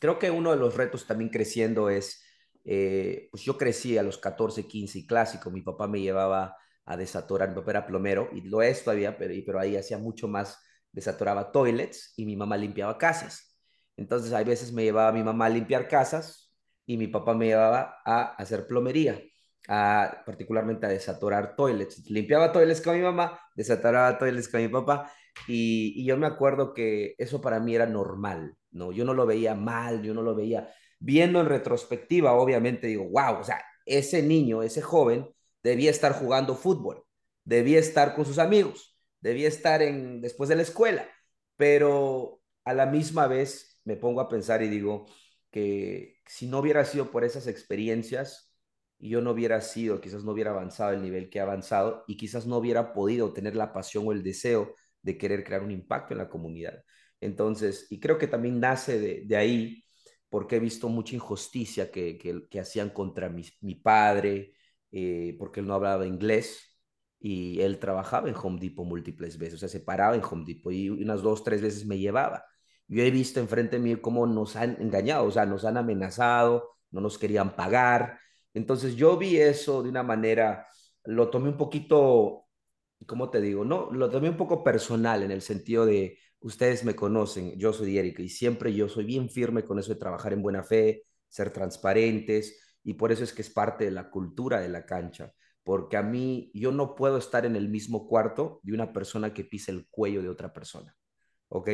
A: Creo que uno de los retos también creciendo es, eh, pues yo crecí a los 14, 15 y clásico. Mi papá me llevaba a desatorar, mi papá era plomero y lo es todavía, pero, pero ahí hacía mucho más desatoraba toilets y mi mamá limpiaba casas. Entonces, hay veces me llevaba mi mamá a limpiar casas y mi papá me llevaba a hacer plomería, a, particularmente a desatorar toilets. Limpiaba toilets con mi mamá, desatoraba toilets con mi papá y, yo me acuerdo que eso para mí era normal, ¿no? Yo no lo veía mal, yo no lo veía viendo en retrospectiva, obviamente digo, wow, o sea, ese niño, ese joven, debía estar jugando fútbol, debía estar con sus amigos, debía estar en, después de la escuela, pero a la misma vez me pongo a pensar y digo que si no hubiera sido por esas experiencias, yo no hubiera sido, quizás no hubiera avanzado el nivel que ha avanzado y quizás no hubiera podido tener la pasión o el deseo de querer crear un impacto en la comunidad. Entonces, y creo que también nace de, ahí porque he visto mucha injusticia que, que, hacían contra mi, mi padre, eh, porque él no hablaba inglés y él trabajaba en Home Depot múltiples veces, o sea, se paraba en Home Depot y unas dos, tres veces me llevaba. Yo he visto enfrente de mí cómo nos han engañado, o sea, nos han amenazado, no nos querían pagar. Entonces yo vi eso de una manera, lo tomé un poquito, ¿cómo te digo? No, lo tomé un poco personal en el sentido de, ustedes me conocen, yo soy Erika y siempre yo soy bien firme con eso de trabajar en buena fe, ser transparentes y por eso es que es parte de la cultura de la cancha, porque a mí yo no puedo estar en el mismo cuarto de una persona que pisa el cuello de otra persona, ¿ok?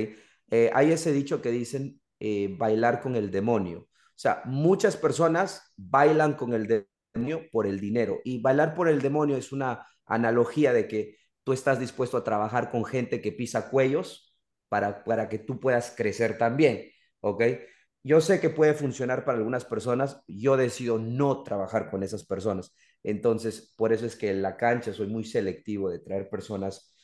A: Eh, hay ese dicho que dicen eh, bailar con el demonio. O sea, muchas personas bailan con el demonio por el dinero y bailar por el demonio es una analogía de que tú estás dispuesto a trabajar con gente que pisa cuellos para, para que tú puedas crecer también, ¿ok? Yo sé que puede funcionar para algunas personas, yo decido no trabajar con esas personas. Entonces, por eso es que en la cancha soy muy selectivo de traer personas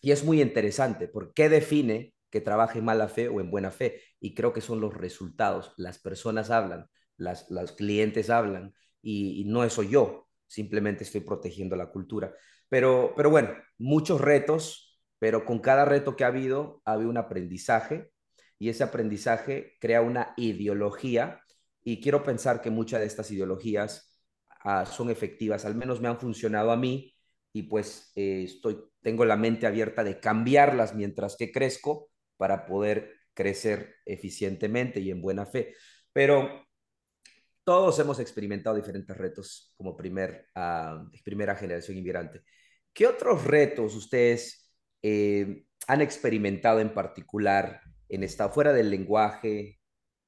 A: y es muy interesante, porque ¿qué define que trabaje en mala fe o en buena fe? Y creo que son los resultados. Las personas hablan, las, los clientes hablan y, y no eso yo, simplemente estoy protegiendo la cultura. Pero, pero bueno, muchos retos, pero con cada reto que ha habido, ha habido un aprendizaje y ese aprendizaje crea una ideología y quiero pensar que muchas de estas ideologías ah, son efectivas, al menos me han funcionado a mí y pues eh, estoy, tengo la mente abierta de cambiarlas mientras que crezco para poder crecer eficientemente y en buena fe. Pero todos hemos experimentado diferentes retos como primer, uh, primera generación inmigrante. ¿Qué otros retos ustedes eh, han experimentado en particular en esta, fuera del lenguaje,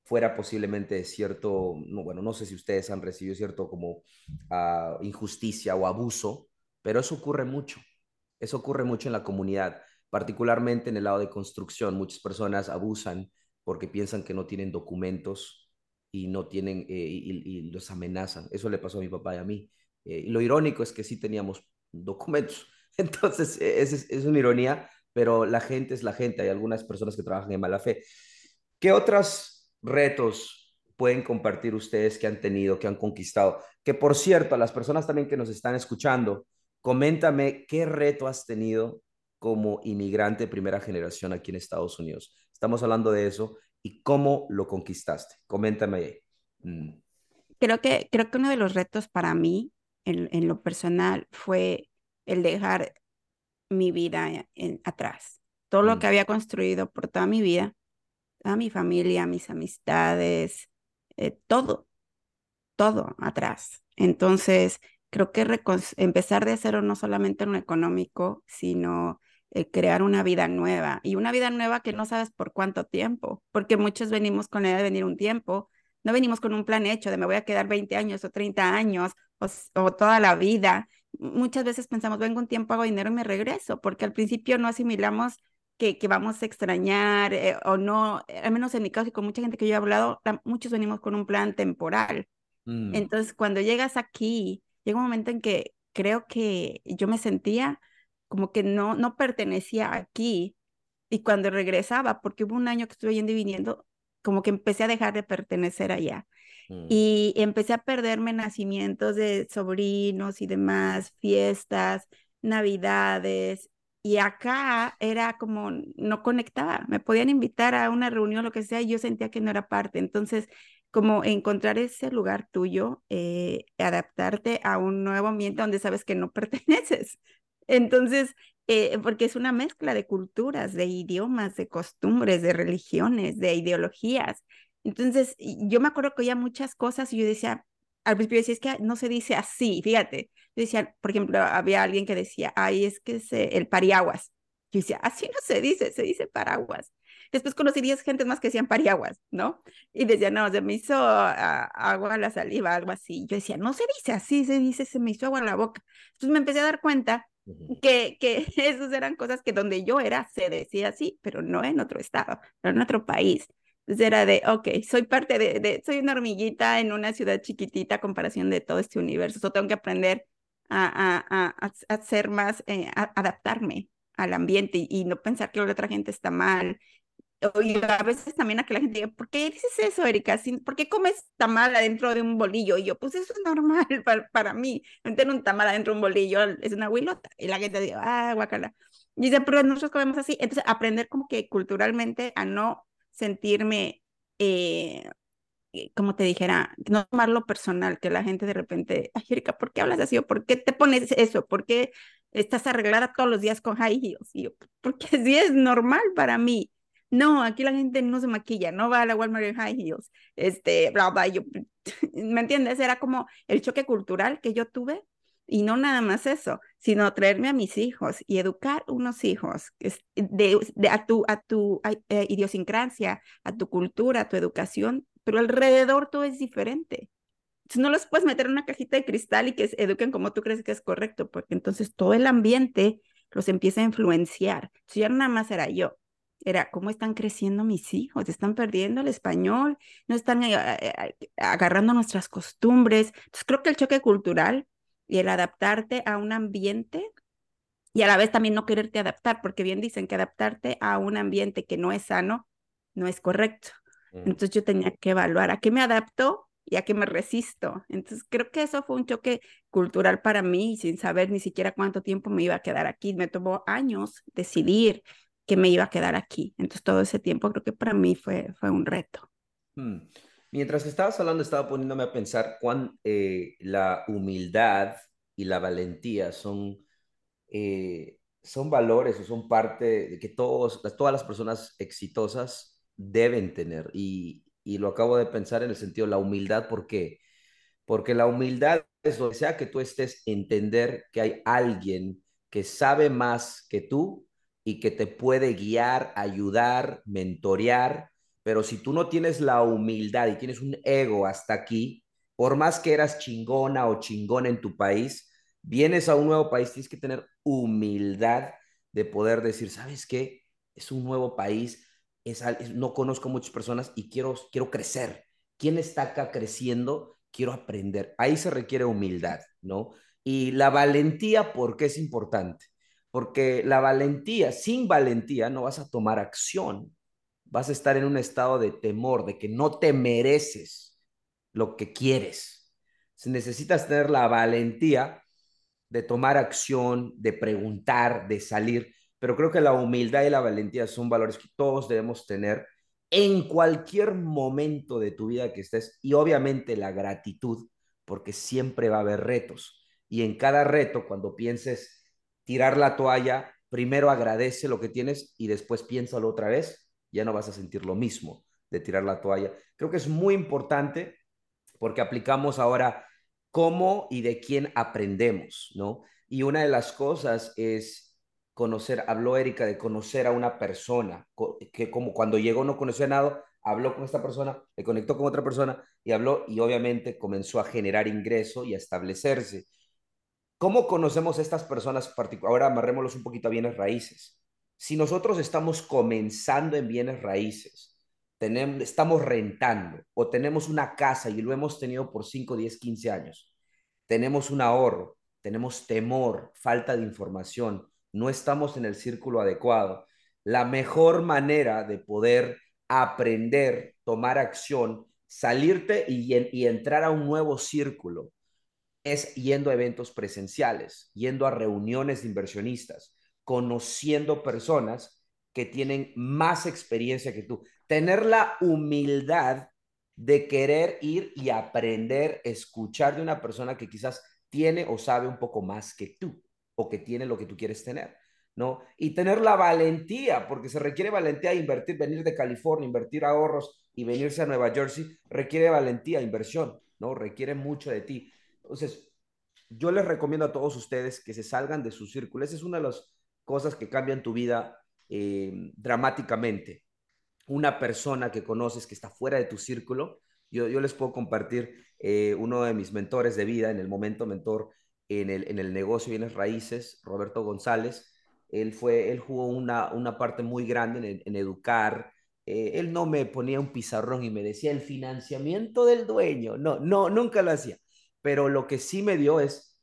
A: fuera posiblemente de cierto, no, bueno, no sé si ustedes han recibido cierto como uh, injusticia o abuso, pero eso ocurre mucho, eso ocurre mucho en la comunidad, particularmente en el lado de construcción. Muchas personas abusan porque piensan que no tienen documentos y no tienen eh, y, y, los amenazan. Eso le pasó a mi papá y a mí. Eh, y lo irónico es que sí teníamos documentos, Entonces, e, es, es una ironía, pero la gente es la gente. Hay algunas personas que trabajan en mala fe. ¿Qué otros retos pueden compartir ustedes que han tenido, que han conquistado? Que por cierto, a las personas también que nos están escuchando, coméntame qué reto has tenido como inmigrante primera generación aquí en Estados Unidos. Estamos hablando de eso y cómo lo conquistaste. Coméntame.
B: Mm. Creo que, creo que uno de los retos para mí, en, en lo personal, fue el dejar mi vida en, atrás. Todo lo que mm. había construido por toda mi vida, a mi familia, mis amistades, eh, todo, todo atrás. Entonces, creo que empezar de cero no solamente en lo económico, sino eh, crear una vida nueva y una vida nueva que no sabes por cuánto tiempo, porque muchos venimos con la idea de venir un tiempo, no venimos con un plan hecho de me voy a quedar 20 años o 30 años o toda la vida muchas veces pensamos, vengo un tiempo, hago dinero y me regreso, porque al principio no asimilamos que, que vamos a extrañar eh, o no, al menos en mi caso y con mucha gente que yo he hablado, muchos venimos con un plan temporal. Mm. Entonces, cuando llegas aquí, llega un momento en que creo que yo me sentía como que no, no pertenecía aquí. Y cuando regresaba, porque hubo un año que estuve yendo y viniendo, como que empecé a dejar de pertenecer allá. Mm. Y empecé a perderme nacimientos de sobrinos y demás, fiestas, navidades. Y acá era como, no conectaba, me podían invitar a una reunión, lo que sea, y yo sentía que no era parte. Entonces, como encontrar ese lugar tuyo, eh, adaptarte a un nuevo ambiente donde sabes que no perteneces. Entonces, eh, porque es una mezcla de culturas, de idiomas, de costumbres, de religiones, de ideologías. Entonces, yo me acuerdo que oía muchas cosas y yo decía, al principio decía, es que no se dice así, fíjate. Yo decía, por ejemplo, había alguien que decía, ay, es que es el pariaguas. Yo decía, así no se dice, se dice paraguas. Después conocí 10 gentes más que decían pariaguas, ¿no? Y decía, no, se me hizo ah, agua la saliva, algo así. Yo decía, no se dice así, se dice, se me hizo agua en la boca. Entonces me empecé a dar cuenta que, que esas eran cosas que donde yo era se decía así, pero no en otro estado, no en otro país. Entonces era de, ok, soy parte de, de, soy una hormiguita en una ciudad chiquitita comparación de todo este universo. So tengo que aprender a, a, a, a más, eh, a adaptarme al ambiente y, y, no pensar que la otra gente está mal y a veces también a que la gente diga, ¿por qué dices eso, Erika? ¿Por qué comes tamal adentro de un bolillo? Y yo, pues eso es normal para, para mí. Meter un tamal adentro de un bolillo es una huilota. Y la gente dice, ah, guacala. Y dice, pero nosotros comemos así. Entonces, aprender como que culturalmente a no sentirme, eh, eh, como te dijera, no tomarlo personal, que la gente de repente, ay, Erika, ¿por qué hablas así? ¿O por qué te pones eso? ¿Por qué estás arreglada todos los días con high heels? Y yo, porque sí es normal para mí no, aquí la gente no se maquilla, no va a la Walmart en high heels, este, bla, bla, yo, ¿me entiendes? Era como el choque cultural que yo tuve y no nada más eso, sino traerme a mis hijos y educar unos hijos de, de a tu, a tu eh, idiosincrasia, a tu cultura, a tu educación, pero alrededor todo es diferente. Entonces no los puedes meter en una cajita de cristal y que se eduquen como tú crees que es correcto, porque entonces todo el ambiente los empieza a influenciar. Entonces ya nada más era yo, era cómo están creciendo mis hijos, están perdiendo el español, no están eh, eh, agarrando nuestras costumbres. Entonces creo que el choque cultural y el adaptarte a un ambiente y a la vez también no quererte adaptar, porque bien dicen que adaptarte a un ambiente que no es sano no es correcto. Mm. Entonces yo tenía que evaluar a qué me adapto y a qué me resisto. Entonces creo que eso fue un choque cultural para mí sin saber ni siquiera cuánto tiempo me iba a quedar aquí. Me tomó años decidir que me iba a quedar aquí. Entonces todo ese tiempo creo que para mí fue, fue un reto.
A: Hmm. Mientras estabas hablando, estaba poniéndome a pensar cuán eh, la humildad y la valentía son, eh, son valores o son parte de que todos, todas las personas exitosas deben tener. Y, y lo acabo de pensar en el sentido de la humildad, ¿por qué? Porque la humildad es lo que sea que tú estés, entender que hay alguien que sabe más que tú y que te puede guiar, ayudar, mentorear, pero si tú no tienes la humildad y tienes un ego hasta aquí, por más que eras chingona o chingón en tu país, vienes a un nuevo país, tienes que tener humildad de poder decir, ¿sabes qué? Es un nuevo país, es, no conozco muchas personas y quiero, quiero crecer. ¿Quién está acá creciendo? Quiero aprender. Ahí se requiere humildad, ¿no? Y la valentía, ¿por qué es importante? Porque la valentía, sin valentía no vas a tomar acción, vas a estar en un estado de temor, de que no te mereces lo que quieres. Si necesitas tener la valentía de tomar acción, de preguntar, de salir, pero creo que la humildad y la valentía son valores que todos debemos tener en cualquier momento de tu vida que estés y obviamente la gratitud, porque siempre va a haber retos. Y en cada reto, cuando pienses, tirar la toalla, primero agradece lo que tienes y después piénsalo otra vez, ya no vas a sentir lo mismo de tirar la toalla. Creo que es muy importante porque aplicamos ahora cómo y de quién aprendemos, ¿no? Y una de las cosas es conocer, habló Erika de conocer a una persona, que como cuando llegó no conocía nada, habló con esta persona, le conectó con otra persona y habló y obviamente comenzó a generar ingreso y a establecerse. ¿Cómo conocemos estas personas? Ahora amarrémoslos un poquito a bienes raíces. Si nosotros estamos comenzando en bienes raíces, tenemos, estamos rentando o tenemos una casa y lo hemos tenido por 5, 10, 15 años, tenemos un ahorro, tenemos temor, falta de información, no estamos en el círculo adecuado. La mejor manera de poder aprender, tomar acción, salirte y entrar a un nuevo círculo es yendo a eventos presenciales, yendo a reuniones de inversionistas, conociendo personas que tienen más experiencia que tú. Tener la humildad de querer ir y aprender, escuchar de una persona que quizás tiene o sabe un poco más que tú o que tiene lo que tú quieres tener. ¿no? Y tener la valentía, porque se requiere valentía invertir, venir de California, invertir ahorros y venirse a Nueva Jersey, requiere valentía, inversión, ¿no? Requiere mucho de ti. Entonces, yo les recomiendo a todos ustedes que se salgan de su círculo. Esa es una de las cosas que cambian tu vida eh, dramáticamente. Una persona que conoces que está fuera de tu círculo, yo, yo les puedo compartir eh, uno de mis mentores de vida, en el momento mentor en el, en el negocio bienes raíces, Roberto González. Él, fue, él jugó una, una parte muy grande en, educar. Eh, él no me ponía un pizarrón y me decía el financiamiento del dueño. No, no, nunca lo hacía. Pero lo que sí me dio es,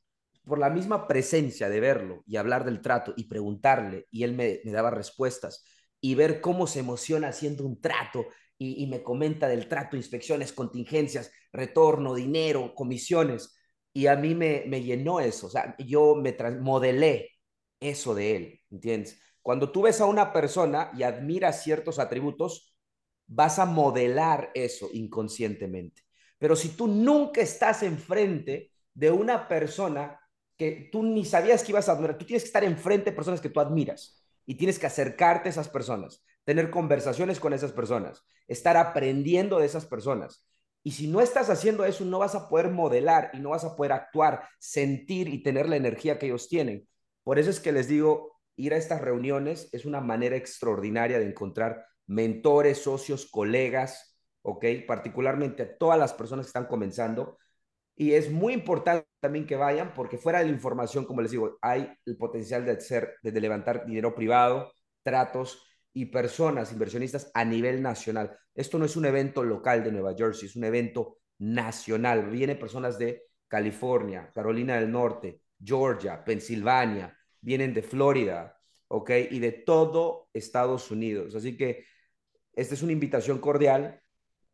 A: por la misma presencia de verlo y hablar del trato y preguntarle, y él me, me daba respuestas, y ver cómo se emociona haciendo un trato y, y, me comenta del trato, inspecciones, contingencias, retorno, dinero, comisiones. Y a mí me, me llenó eso, o sea, yo me modelé eso de él, ¿entiendes? Cuando tú ves a una persona y admiras ciertos atributos, vas a modelar eso inconscientemente. Pero si tú nunca estás enfrente de una persona que tú ni sabías que ibas a admirar, tú tienes que estar enfrente de personas que tú admiras y tienes que acercarte a esas personas, tener conversaciones con esas personas, estar aprendiendo de esas personas. Y si no estás haciendo eso, no vas a poder modelar y no vas a poder actuar, sentir y tener la energía que ellos tienen. Por eso es que les digo, ir a estas reuniones es una manera extraordinaria de encontrar mentores, socios, colegas, ¿ok? Particularmente a todas las personas que están comenzando. Y es muy importante también que vayan porque fuera de la información, como les digo, hay el potencial de hacer, de levantar dinero privado, tratos y personas, inversionistas a nivel nacional. Esto no es un evento local de Nueva Jersey, es un evento nacional. Vienen personas de California, Carolina del Norte, Georgia, Pensilvania, vienen de Florida, ¿ok? Y de todo Estados Unidos. Así que esta es una invitación cordial.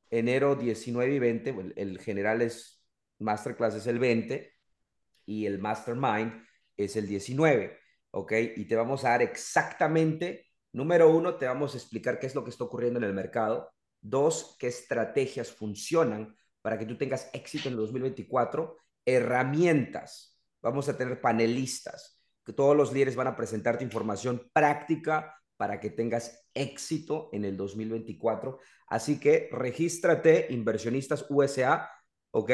A: Enero 19 y 20, el, general es masterclass es el 20 y el mastermind es el 19, ¿ok? Y te vamos a dar exactamente Número uno, te vamos a explicar qué es lo que está ocurriendo en el mercado. Dos, qué estrategias funcionan para que tú tengas éxito en el 2024. Herramientas. Vamos a tener panelistas, que todos los líderes van a presentarte información práctica para que tengas éxito en el 2024. Así que regístrate, inversionistas USA, ¿ok?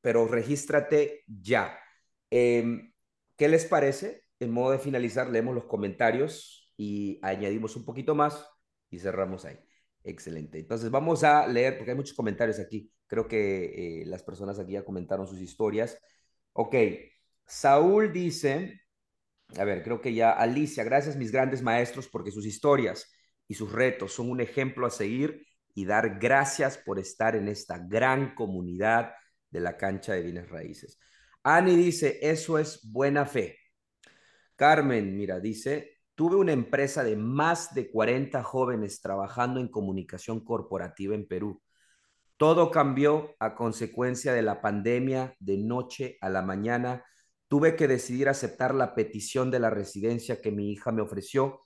A: Pero regístrate ya. Eh, ¿Qué les parece? En modo de finalizar, leemos los comentarios y añadimos un poquito más y cerramos ahí. Excelente. Entonces vamos a leer, porque hay muchos comentarios aquí. Creo que eh, las personas aquí ya comentaron sus historias. Ok, Saúl dice, a ver, creo que ya Alicia, gracias mis grandes maestros porque sus historias y sus retos son un ejemplo a seguir y dar gracias por estar en esta gran comunidad de la cancha de bienes raíces. Ani dice, eso es buena fe. Carmen, mira, dice, Tuve una empresa de más de 40 jóvenes trabajando en comunicación corporativa en Perú. Todo cambió a consecuencia de la pandemia de noche a la mañana. Tuve que decidir aceptar la petición de la residencia que mi hija me ofreció,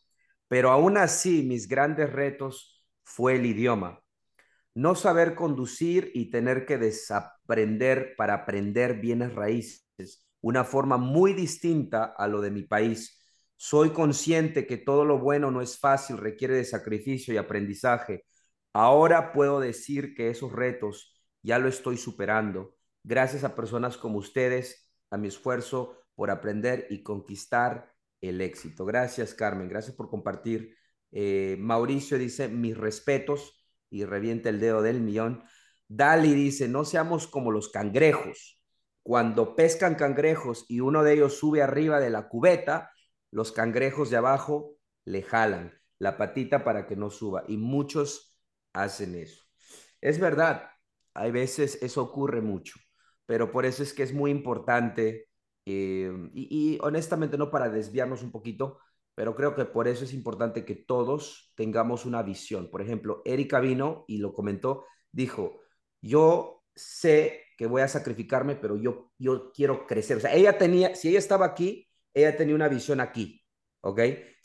A: pero aún así mis grandes retos fue el idioma. No saber conducir y tener que desaprender para aprender bienes raíces, una forma muy distinta a lo de mi país soy consciente que todo lo bueno no es fácil, requiere de sacrificio y aprendizaje. Ahora puedo decir que esos retos ya lo estoy superando, gracias a personas como ustedes, a mi esfuerzo por aprender y conquistar el éxito. Gracias, Carmen. Gracias por compartir. Eh, Mauricio dice, mis respetos y revienta el dedo del millón. Dali dice, no seamos como los cangrejos. Cuando pescan cangrejos y uno de ellos sube arriba de la cubeta, los cangrejos de abajo le jalan la patita para que no suba y muchos hacen eso. Es verdad, hay veces eso ocurre mucho, pero por eso es que es muy importante y, y honestamente no para desviarnos un poquito, pero creo que por eso es importante que todos tengamos una visión. Por ejemplo, Erika vino y lo comentó, dijo, yo sé que voy a sacrificarme, pero yo, yo quiero crecer. O sea, ella tenía, si ella estaba aquí, ella tenía una visión aquí, ¿ok?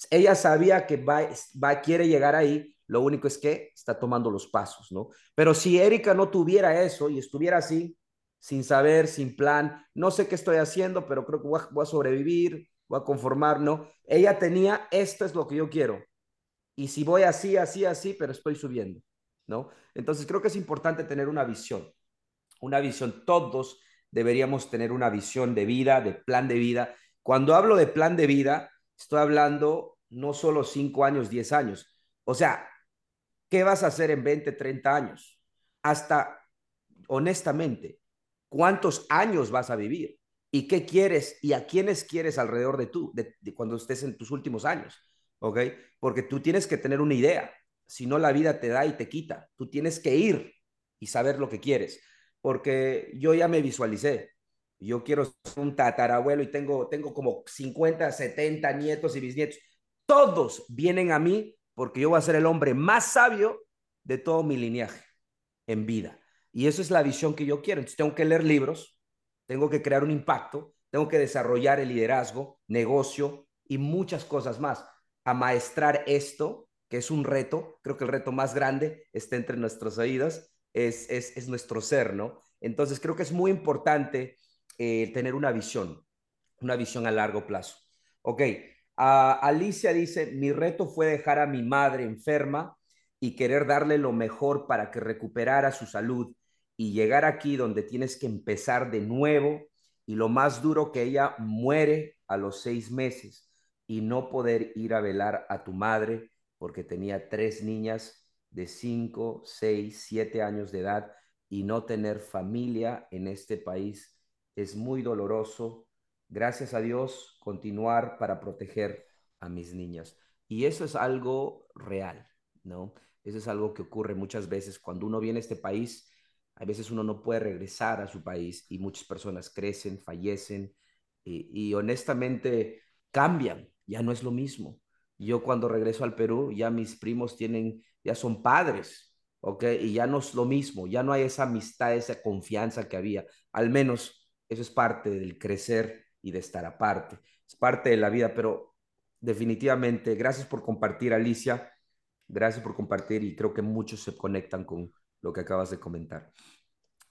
A: Ella sabía que va, va, quiere llegar ahí, lo único es que está tomando los pasos, ¿no? Pero si Erika no tuviera eso y estuviera así, sin saber, sin plan, no sé qué estoy haciendo, pero creo que voy a, sobrevivir, voy a conformar, no. Ella tenía, esto es lo que yo quiero. Y si voy así, así, así, pero estoy subiendo, ¿no? Entonces creo que es importante tener una visión, una visión. Todos deberíamos tener una visión de vida, de plan de vida. Cuando hablo de plan de vida, estoy hablando no solo 5 años, 10 años. O sea, ¿qué vas a hacer en 20, 30 años? Hasta, honestamente, ¿cuántos años vas a vivir? ¿Y qué quieres y a quiénes quieres alrededor de tú, de, cuando estés en tus últimos años? ¿Ok? Porque tú tienes que tener una idea. Si no, la vida te da y te quita. Tú tienes que ir y saber lo que quieres. Porque yo ya me visualicé. Yo quiero ser un tatarabuelo y tengo, tengo como 50, 70 nietos y bisnietos. Todos vienen a mí porque yo voy a ser el hombre más sabio de todo mi linaje en vida. Y eso es la visión que yo quiero. Entonces tengo que leer libros, tengo que crear un impacto, tengo que desarrollar el liderazgo, negocio y muchas cosas más. Amaestrar esto, que es un reto, creo que el reto más grande está entre nuestros oídos, es, es, es nuestro ser, ¿no? Entonces creo que es muy importante eh, tener una visión, una visión a largo plazo. Ok, Alicia dice, mi reto fue dejar a mi madre enferma y querer darle lo mejor para que recuperara su salud y llegar aquí donde tienes que empezar de nuevo y lo más duro que ella muere a los seis meses y no poder ir a velar a tu madre porque tenía tres niñas de cinco, seis, siete años de edad y no tener familia en este país es muy doloroso gracias a Dios, continuar para proteger a mis niñas. Y eso es algo real, ¿no? Eso es algo que ocurre muchas veces cuando uno viene a este país. A veces uno no puede regresar a su país y muchas personas crecen, fallecen y, honestamente cambian, ya no es lo mismo. Yo cuando regreso al Perú, ya mis primos tienen, ya son padres, ¿ok? Y ya no es lo mismo, ya no hay esa amistad, esa confianza que había. Al menos eso es parte del crecer y de estar aparte. Es parte de la vida, pero definitivamente, gracias por compartir, Alicia. Gracias por compartir y creo que muchos se conectan con lo que acabas de comentar.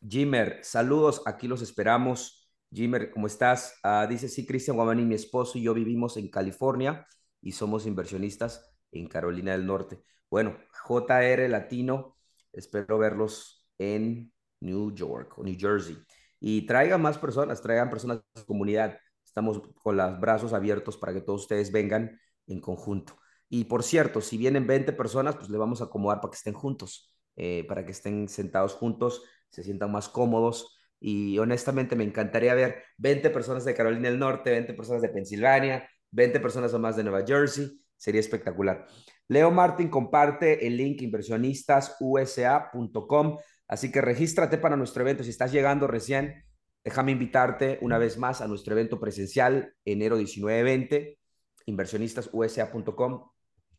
A: Jimmer, saludos, aquí los esperamos. Jimmer, ¿cómo estás? Uh, dice, sí, Cristian Guamani, mi esposo y yo vivimos en California y somos inversionistas en Carolina del Norte. Bueno, JR Latino, espero verlos en New York o New Jersey y traigan más personas, traigan personas de comunidad. Estamos con los brazos abiertos para que todos ustedes vengan en conjunto. Y por cierto, si vienen 20 personas, pues le vamos a acomodar para que estén juntos, eh, para que estén sentados juntos, se sientan más cómodos. Y honestamente me encantaría ver 20 personas de Carolina del Norte, 20 personas de Pensilvania, 20 personas o más de Nueva Jersey. Sería espectacular. Leo Martin comparte el link inversionistasusa.com Así que regístrate para nuestro evento. Si estás llegando recién, déjame invitarte una vez más a nuestro evento presencial enero 19-20, inversionistasusa.com.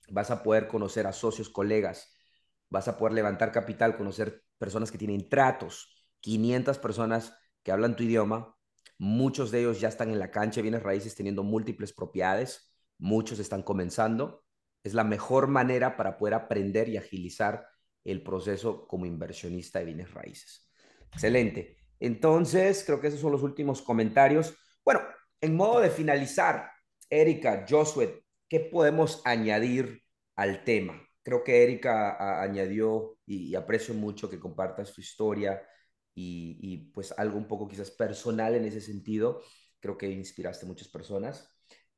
A: Vas a poder conocer a socios, colegas, vas a poder levantar capital, conocer personas que tienen tratos, 500 personas que hablan tu idioma, muchos de ellos ya están en la cancha bienes raíces teniendo múltiples propiedades, muchos están comenzando. Es la mejor manera para poder aprender y agilizar el proceso como inversionista de bienes raíces. Excelente. Entonces, creo que esos son los últimos comentarios. Bueno, en modo de finalizar, Erika, Josué, ¿qué podemos añadir al tema? Creo que Erika añadió y, aprecio mucho que compartas su historia y, y, pues algo un poco quizás personal en ese sentido. Creo que inspiraste a muchas personas.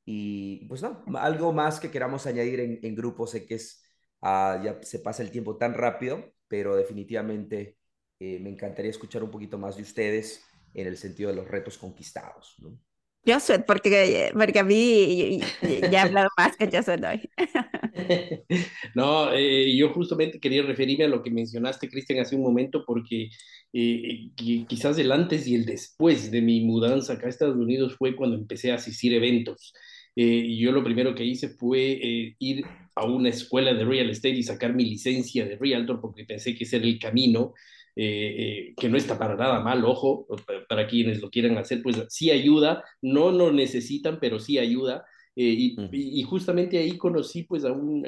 A: Y pues no, algo más que queramos añadir en, en grupo, sé que es Ah, ya se pasa el tiempo tan rápido, pero definitivamente eh, me encantaría escuchar un poquito más de ustedes en el sentido de los retos conquistados. ¿no?
B: Josué, porque, porque a mí ya he hablado más que Josué hoy.
C: no, eh, yo justamente quería referirme a lo que mencionaste, Cristian, hace un momento, porque eh, quizás el antes y el después de mi mudanza acá a Estados Unidos fue cuando empecé a asistir eventos. Eh, yo lo primero que hice fue ir a una escuela de real estate y sacar mi licencia de realtor porque pensé que ese era el camino, eh, eh, que no está para nada mal, ojo, para quienes lo quieran hacer, pues sí ayuda, no lo necesitan, pero sí ayuda. Eh, y, justamente ahí conocí pues a un,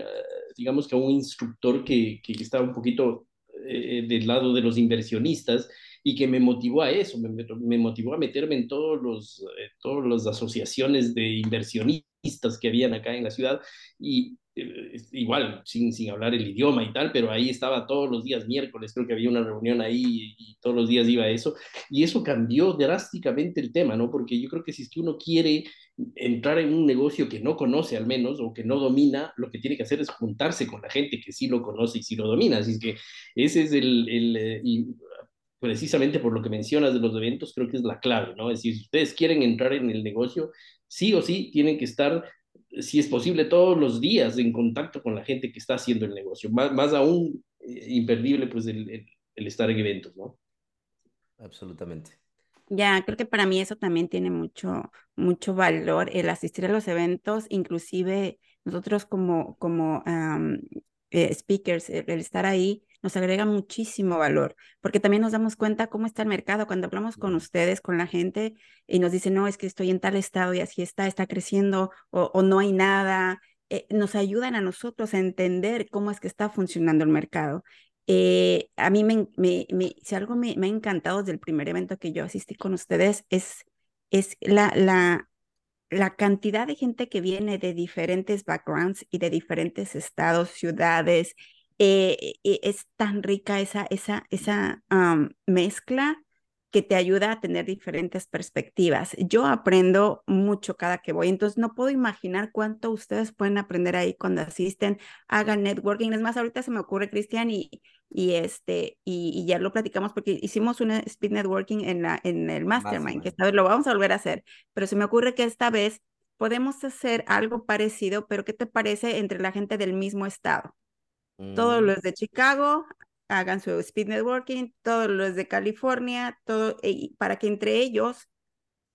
C: digamos que a un instructor que, que estaba un poquito del lado de los inversionistas y que me motivó a eso, me, me motivó a meterme en todos los, eh, todas las asociaciones de inversionistas que habían acá en la ciudad y eh, igual, sin, sin hablar el idioma y tal, pero ahí estaba todos los días miércoles, creo que había una reunión ahí y, todos los días iba eso, y eso cambió drásticamente el tema, ¿no? Porque yo creo que si es que uno quiere entrar en un negocio que no conoce al menos o que no domina, lo que tiene que hacer es juntarse con la gente que sí lo conoce y sí lo domina, así es que ese es el, el eh, y precisamente por lo que mencionas de los eventos, creo que es la clave, ¿no? Es decir, si ustedes quieren entrar en el negocio, sí o sí tienen que estar si es posible, todos los días en contacto con la gente que está haciendo el negocio. Más, más aún eh, imperdible, pues, el, el, estar en eventos, ¿no?
A: Absolutamente.
B: Ya, creo que para mí eso también tiene mucho, mucho valor, el asistir a los eventos, inclusive nosotros como, como eh, speakers, el, estar ahí, nos agrega muchísimo valor, porque también nos damos cuenta cómo está el mercado. Cuando hablamos con ustedes, con la gente, y nos dicen, no, es que estoy en tal estado y así está, está creciendo o, no hay nada, eh, nos ayudan a nosotros a entender cómo es que está funcionando el mercado. Eh, a mí, me, me, si algo me, me, ha encantado desde el primer evento que yo asistí con ustedes, es, es la, la, la cantidad de gente que viene de diferentes backgrounds y de diferentes estados, ciudades, eh, eh, es tan rica esa, esa, esa mezcla que te ayuda a tener diferentes perspectivas. Yo aprendo mucho cada que voy, entonces no puedo imaginar cuánto ustedes pueden aprender ahí cuando asisten, hagan networking. Es más, ahorita se me ocurre, Cristian, y, y, este, y, ya lo platicamos porque hicimos un speed networking en, la, en el mastermind, que esta vez lo vamos a volver a hacer, pero se me ocurre que esta vez podemos hacer algo parecido, pero ¿qué te parece entre la gente del mismo estado? Todos mm. los de Chicago hagan su speed networking, todos los de California, todo, eh, para que entre ellos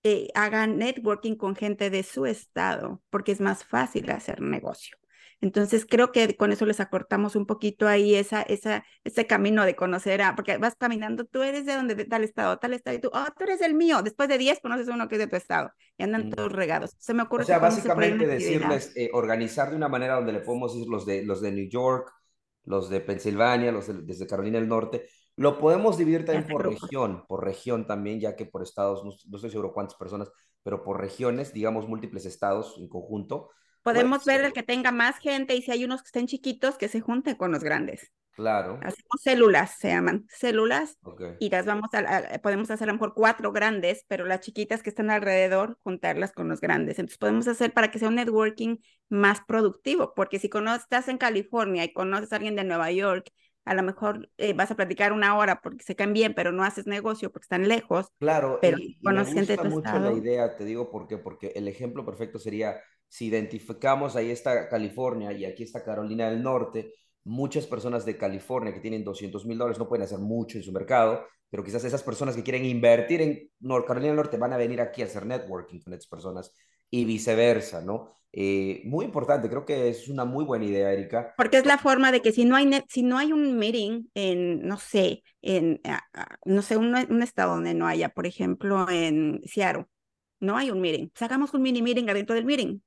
B: eh, hagan networking con gente de su estado, porque es más fácil hacer negocio. Entonces creo que con eso les acortamos un poquito ahí esa, esa, ese camino de conocer a, porque vas caminando, tú eres de donde, de tal estado, tal estado, y tú, oh, tú eres el mío. Después de 10 conoces uno que es de tu estado y andan mm. todos regados. Se me ocurre.
A: O sea, básicamente decirles, eh, organizar de una manera donde le podemos decir los de, los de New York, los de Pensilvania, los de, desde Carolina del Norte. Lo podemos dividir también por región, por región también, ya que por estados, no, estoy seguro cuántas personas, pero por regiones, digamos múltiples estados en conjunto.
B: Podemos ver el que tenga más gente y si hay unos que estén chiquitos, que se junten con los grandes.
A: Claro.
B: Hacemos células, se llaman células, y las vamos a, podemos hacer a lo mejor cuatro grandes, pero las chiquitas que están alrededor, juntarlas con los grandes. Entonces podemos hacer para que sea un networking más productivo, porque si conoces, estás en California y conoces a alguien de Nueva York, a lo mejor eh, vas a platicar una hora porque se caen bien, pero no haces negocio porque están lejos.
A: Claro, pero y, y me gusta mucho la idea, te digo por qué, porque el ejemplo perfecto sería si identificamos ahí está California y aquí está Carolina del Norte, muchas personas de California que tienen 200 mil dólares no pueden hacer mucho en su mercado, pero quizás esas personas que quieren invertir en North Carolina del Norte van a venir aquí a hacer networking con esas personas y viceversa, ¿no? Eh, muy importante, creo que es una muy buena idea, Erika.
B: Porque es la forma de que si no hay, si no hay un meeting en, no sé, en, no sé, un, un estado donde no haya, por ejemplo, en Seattle, no hay un meeting, sacamos un mini meeting adentro del meeting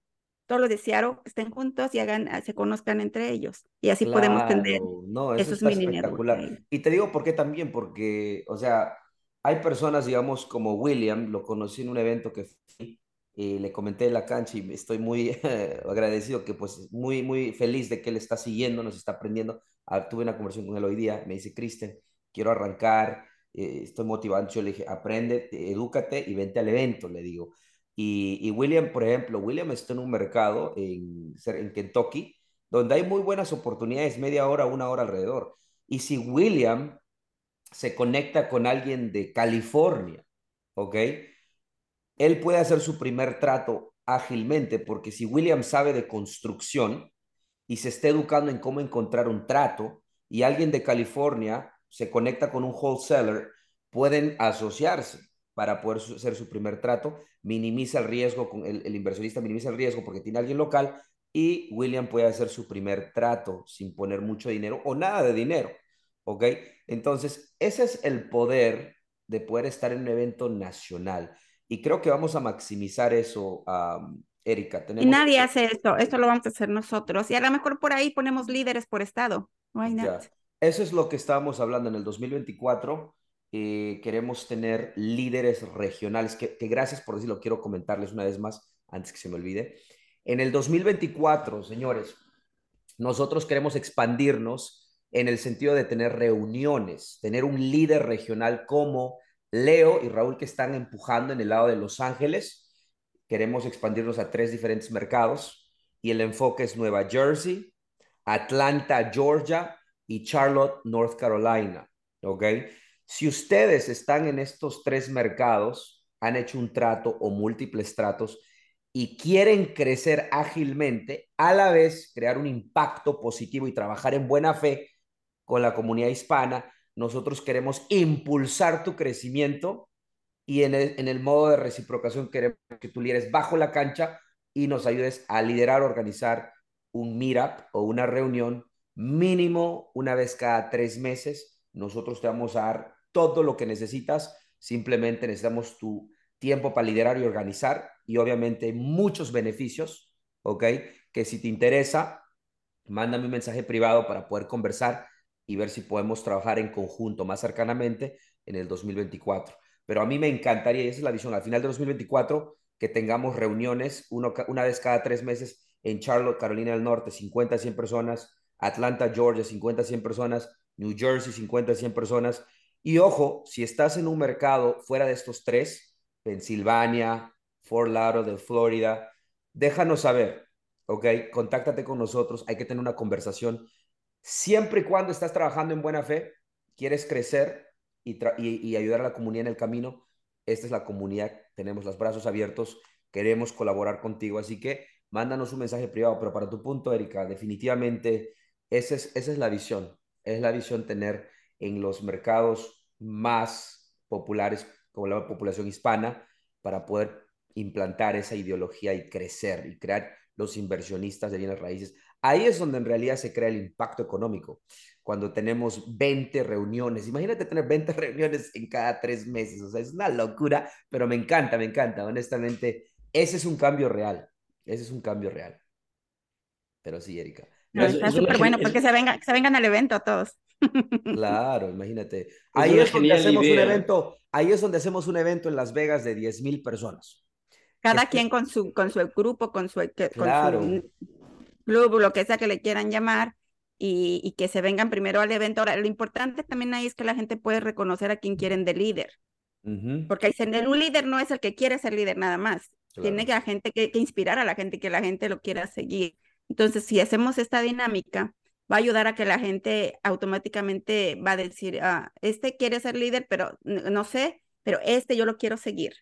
B: todos los de Seattle estén juntos y hagan, ah, se conozcan entre ellos. Y así podemos tener
A: no, eso esos mini espectacular. Y te digo por qué también, porque, o sea, hay personas, digamos, como William, lo conocí en un evento que fui, y le comenté en la cancha y estoy muy agradecido, que pues muy, muy feliz de que él está siguiendo, nos está aprendiendo. Ah, tuve una conversación con él hoy día, me dice, Kristen, quiero arrancar, eh, estoy motivado. Yo le dije, aprende, edúcate y vente al evento, le digo. Y, William, por ejemplo, William está en un mercado en, en Kentucky donde hay muy buenas oportunidades, media hora, una hora alrededor. Y si William se conecta con alguien de California, ¿ok? Él puede hacer su primer trato ágilmente, porque si William sabe de construcción y se está educando en cómo encontrar un trato, y alguien de California se conecta con un wholesaler, pueden asociarse para poder hacer su primer trato, minimiza el riesgo, con el, inversionista minimiza el riesgo porque tiene alguien local y William puede hacer su primer trato sin poner mucho dinero o nada de dinero, ¿ok? Entonces, ese es el poder de poder estar en un evento nacional y creo que vamos a maximizar eso, Erika.
B: Y nadie hace esto, esto lo vamos a hacer nosotros y a lo mejor por ahí ponemos líderes por estado. Why
A: Eso es lo que estábamos hablando en el 2024 eh, queremos tener líderes regionales, que, que gracias por decirlo, quiero comentarles una vez más antes que se me olvide. En el 2024, señores, nosotros queremos expandirnos en el sentido de tener reuniones, tener un líder regional como Leo y Raúl que están empujando en el lado de Los Ángeles. Queremos expandirnos a tres diferentes mercados y el enfoque es Nueva Jersey, Atlanta, Georgia y Charlotte, North Carolina. ¿Ok? Si ustedes están en estos tres mercados, han hecho un trato o múltiples tratos y quieren crecer ágilmente, a la vez crear un impacto positivo y trabajar en buena fe con la comunidad hispana, nosotros queremos impulsar tu crecimiento y en el, en el modo de reciprocación queremos que tú lideres bajo la cancha y nos ayudes a liderar, organizar un meetup o una reunión mínimo una vez cada tres meses. Nosotros te vamos a dar todo lo que necesitas. Simplemente necesitamos tu tiempo para liderar y organizar y obviamente muchos beneficios, ¿ok? Que si te interesa, mándame un mensaje privado para poder conversar y ver si podemos trabajar en conjunto más cercanamente en el 2024. Pero a mí me encantaría, y esa es la visión, al final de 2024, que tengamos reuniones uno, una vez cada tres meses en Charlotte, Carolina del Norte, 50 100 personas, Atlanta, Georgia, 50 100 personas, New Jersey, 50 100 personas. Y ojo, si estás en un mercado fuera de estos tres, Pensilvania, Fort Lauderdale, de Florida, déjanos saber, ¿ok? Contáctate con nosotros, hay que tener una conversación. Siempre y cuando estás trabajando en buena fe, quieres crecer y, y, ayudar a la comunidad en el camino, esta es la comunidad, tenemos los brazos abiertos, queremos colaborar contigo, así que mándanos un mensaje privado, pero para tu punto, Erika, definitivamente esa es, esa es la visión, es la visión tener en los mercados más populares, como la población hispana, para poder implantar esa ideología y crecer y crear los inversionistas de bienes raíces. Ahí es donde en realidad se crea el impacto económico, cuando tenemos 20 reuniones. Imagínate tener 20 reuniones en cada tres meses, o sea, es una locura, pero me encanta, me encanta, honestamente, ese es un cambio real, ese es un cambio real. Pero sí, Erika.
B: está súper bueno, porque se, venga, se vengan al evento todos.
A: Claro, imagínate. Ahí es, donde hacemos un evento, ahí es donde hacemos un evento en Las Vegas de 10 mil personas.
B: Cada quien con su, con su grupo, con su, con club, lo que sea que le quieran llamar, y, y, que se vengan primero al evento. Ahora, lo importante también ahí es que la gente puede reconocer a quien quieren de líder. Porque dicen, un líder no es el que quiere ser líder nada más. Tiene que la gente que, que, inspirar a la gente, que la gente lo quiera seguir. Entonces, si hacemos esta dinámica, va a ayudar a que la gente automáticamente va a decir, ah, este quiere ser líder, pero no sé, pero este yo lo quiero seguir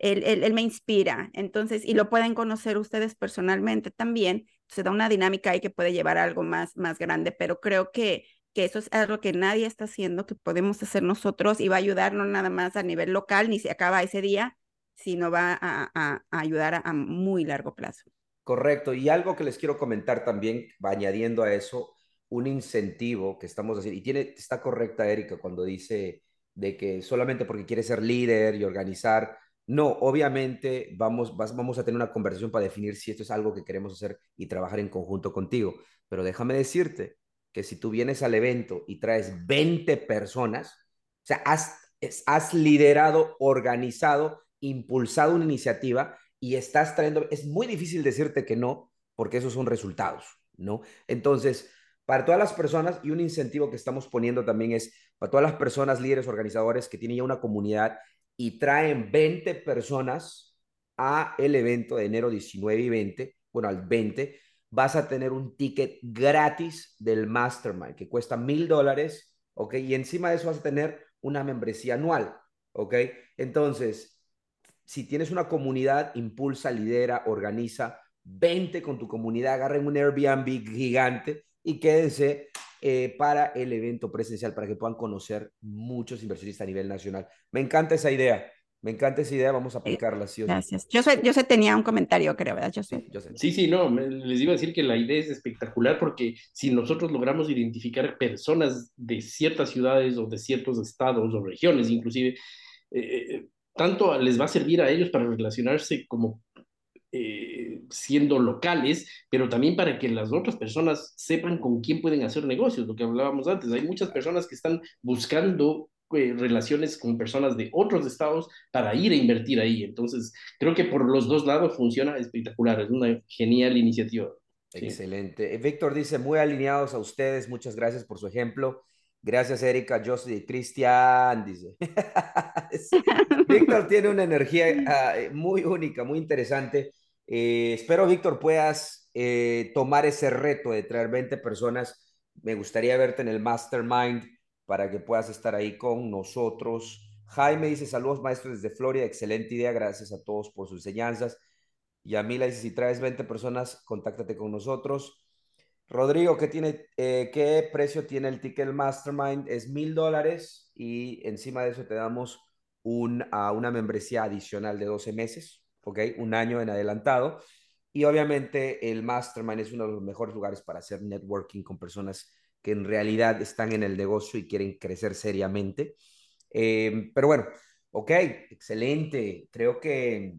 B: él, él, me inspira. Entonces, y lo pueden conocer ustedes personalmente también. Se da una dinámica ahí que puede llevar a algo más, más grande, pero creo que, que eso es algo que nadie está haciendo, que podemos hacer nosotros y va a ayudar no nada más a nivel local, ni se acaba ese día, sino va a, ayudar a, muy largo plazo.
A: Correcto. Y algo que les quiero comentar también, va añadiendo a eso, un incentivo que estamos haciendo, y tiene, está correcta Erika cuando dice de que solamente porque quiere ser líder y organizar, no, obviamente vamos, vamos a tener una conversación para definir si esto es algo que queremos hacer y trabajar en conjunto contigo. Pero déjame decirte que si tú vienes al evento y traes 20 personas, o sea, has, has liderado, organizado, impulsado una iniciativa y estás trayendo, es muy difícil decirte que no, porque esos son resultados, ¿no? Entonces, para todas las personas, y un incentivo que estamos poniendo también es para todas las personas, líderes, organizadores que tienen ya una comunidad y traen 20 personas a el evento de enero 19 y 20, bueno, al 20, vas a tener un ticket gratis del Mastermind que cuesta mil dólares, ¿ok? Y encima de eso vas a tener una membresía anual, ¿ok? Entonces, si tienes una comunidad, impulsa, lidera, organiza, 20 con tu comunidad, agarren un Airbnb gigante y quédense eh, para el evento presencial, para que puedan conocer muchos inversionistas a nivel nacional. Me encanta esa idea. Me encanta esa idea, vamos a aplicarla. Sí,
B: Gracias. Yo sé, yo sé, tenía un comentario, creo, ¿verdad? Yo
C: sé. Sí, sí, no, les iba a decir que la idea es espectacular porque si nosotros logramos identificar personas de ciertas ciudades o de ciertos estados o regiones, inclusive, eh, eh, tanto les va a servir a ellos para relacionarse como eh, siendo locales, pero también para que las otras personas sepan con quién pueden hacer negocios, lo que hablábamos antes. Hay muchas personas que están buscando eh, relaciones con personas de otros estados para ir a invertir ahí. Entonces, creo que por los dos lados funciona espectacular, es una genial iniciativa.
A: Excelente. Víctor dice, muy alineados a ustedes, muchas gracias por su ejemplo. Gracias, Erika, Josie y Cristian, dice. Víctor tiene una energía ah, muy única, muy interesante. Eh, espero, Víctor, puedas eh, tomar ese reto de traer 20 personas. Me gustaría verte en el mastermind para que puedas estar ahí con nosotros. Jaime dice, saludos maestros desde Florida, excelente idea, gracias a todos por sus enseñanzas. Y a Mila dice, si traes 20 personas, contáctate con nosotros. Rodrigo, ¿qué, tiene, eh, ¿qué precio tiene el ticket Mastermind? Es mil dólares y encima de eso te damos un, una membresía adicional de 12 meses, ¿ok? Un año en adelantado. Y obviamente el Mastermind es uno de los mejores lugares para hacer networking con personas que en realidad están en el negocio y quieren crecer seriamente. Eh, pero bueno, ok, excelente. Creo que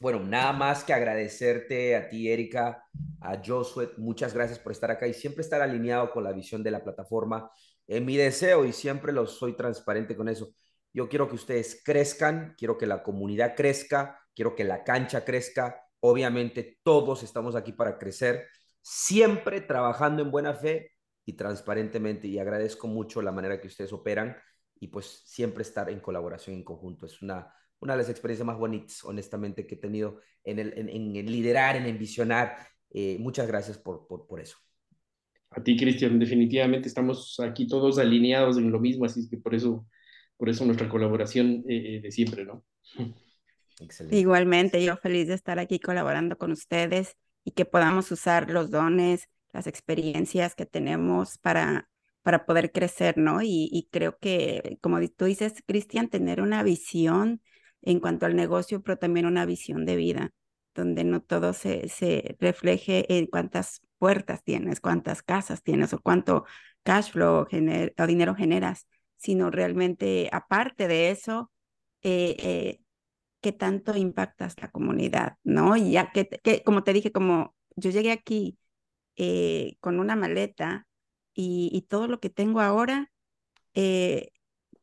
A: bueno, nada más que agradecerte a ti, Erika, a Josué, muchas gracias por estar acá y siempre estar alineado con la visión de la plataforma. En mi deseo, y siempre lo soy transparente con eso, yo quiero que ustedes crezcan, quiero que la comunidad crezca, quiero que la cancha crezca. Obviamente todos estamos aquí para crecer, siempre trabajando en buena fe y transparentemente. Y agradezco mucho la manera que ustedes operan y pues siempre estar en colaboración en conjunto. Es una una de las experiencias más bonitas, honestamente, que he tenido en, el, en, liderar, en envisionar. Eh, muchas gracias por, por, eso.
C: A ti, Cristian, definitivamente estamos aquí todos alineados en lo mismo, así que por eso, por eso nuestra colaboración eh, eh, de siempre, ¿no?
B: Excelente. Igualmente, yo feliz de estar aquí colaborando con ustedes y que podamos usar los dones, las experiencias que tenemos para, para poder crecer, ¿no? Y, y creo que, como tú dices, Cristian, tener una visión en cuanto al negocio, pero también una visión de vida, donde no todo se, se refleje en cuántas puertas tienes, cuántas casas tienes o cuánto cash flow o dinero generas, sino realmente, aparte de eso, eh, eh, qué tanto impactas la comunidad, ¿no? Y ya que, que, como te dije, como yo llegué aquí eh, con una maleta y, y, todo lo que tengo ahora, eh,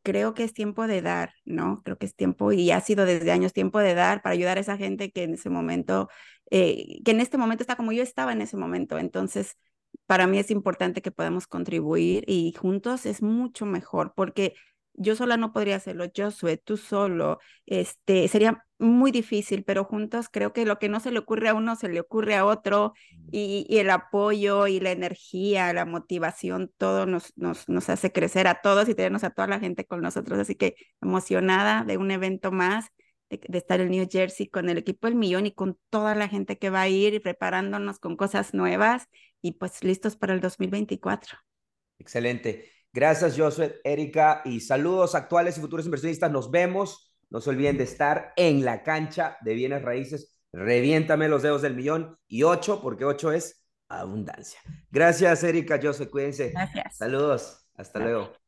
B: creo que es tiempo de dar, ¿no? Creo que es tiempo, y ha sido desde años tiempo de dar para ayudar a esa gente que en ese momento, eh, que en este momento está como yo estaba en ese momento. Entonces, para mí es importante que podamos contribuir y juntos es mucho mejor porque yo sola no podría hacerlo, Josué, tú solo, este, sería muy difícil, pero juntos creo que lo que no se le ocurre a uno se le ocurre a otro mm. y, el apoyo y la energía, la motivación, todo nos, nos, nos, hace crecer a todos y tenernos a toda la gente con nosotros. Así que emocionada de un evento más, de, de estar en New Jersey con el equipo El Millón y con toda la gente que va a ir y preparándonos con cosas nuevas y pues listos para el 2024.
A: Excelente. Gracias, Josué, Erika, y saludos actuales y futuros inversionistas. Nos vemos. No se olviden de estar en la cancha de bienes raíces. Reviéntame los dedos del millón y ocho, porque ocho es abundancia. Gracias, Erika, Josué, cuídense.
B: Gracias.
A: Saludos. Hasta luego.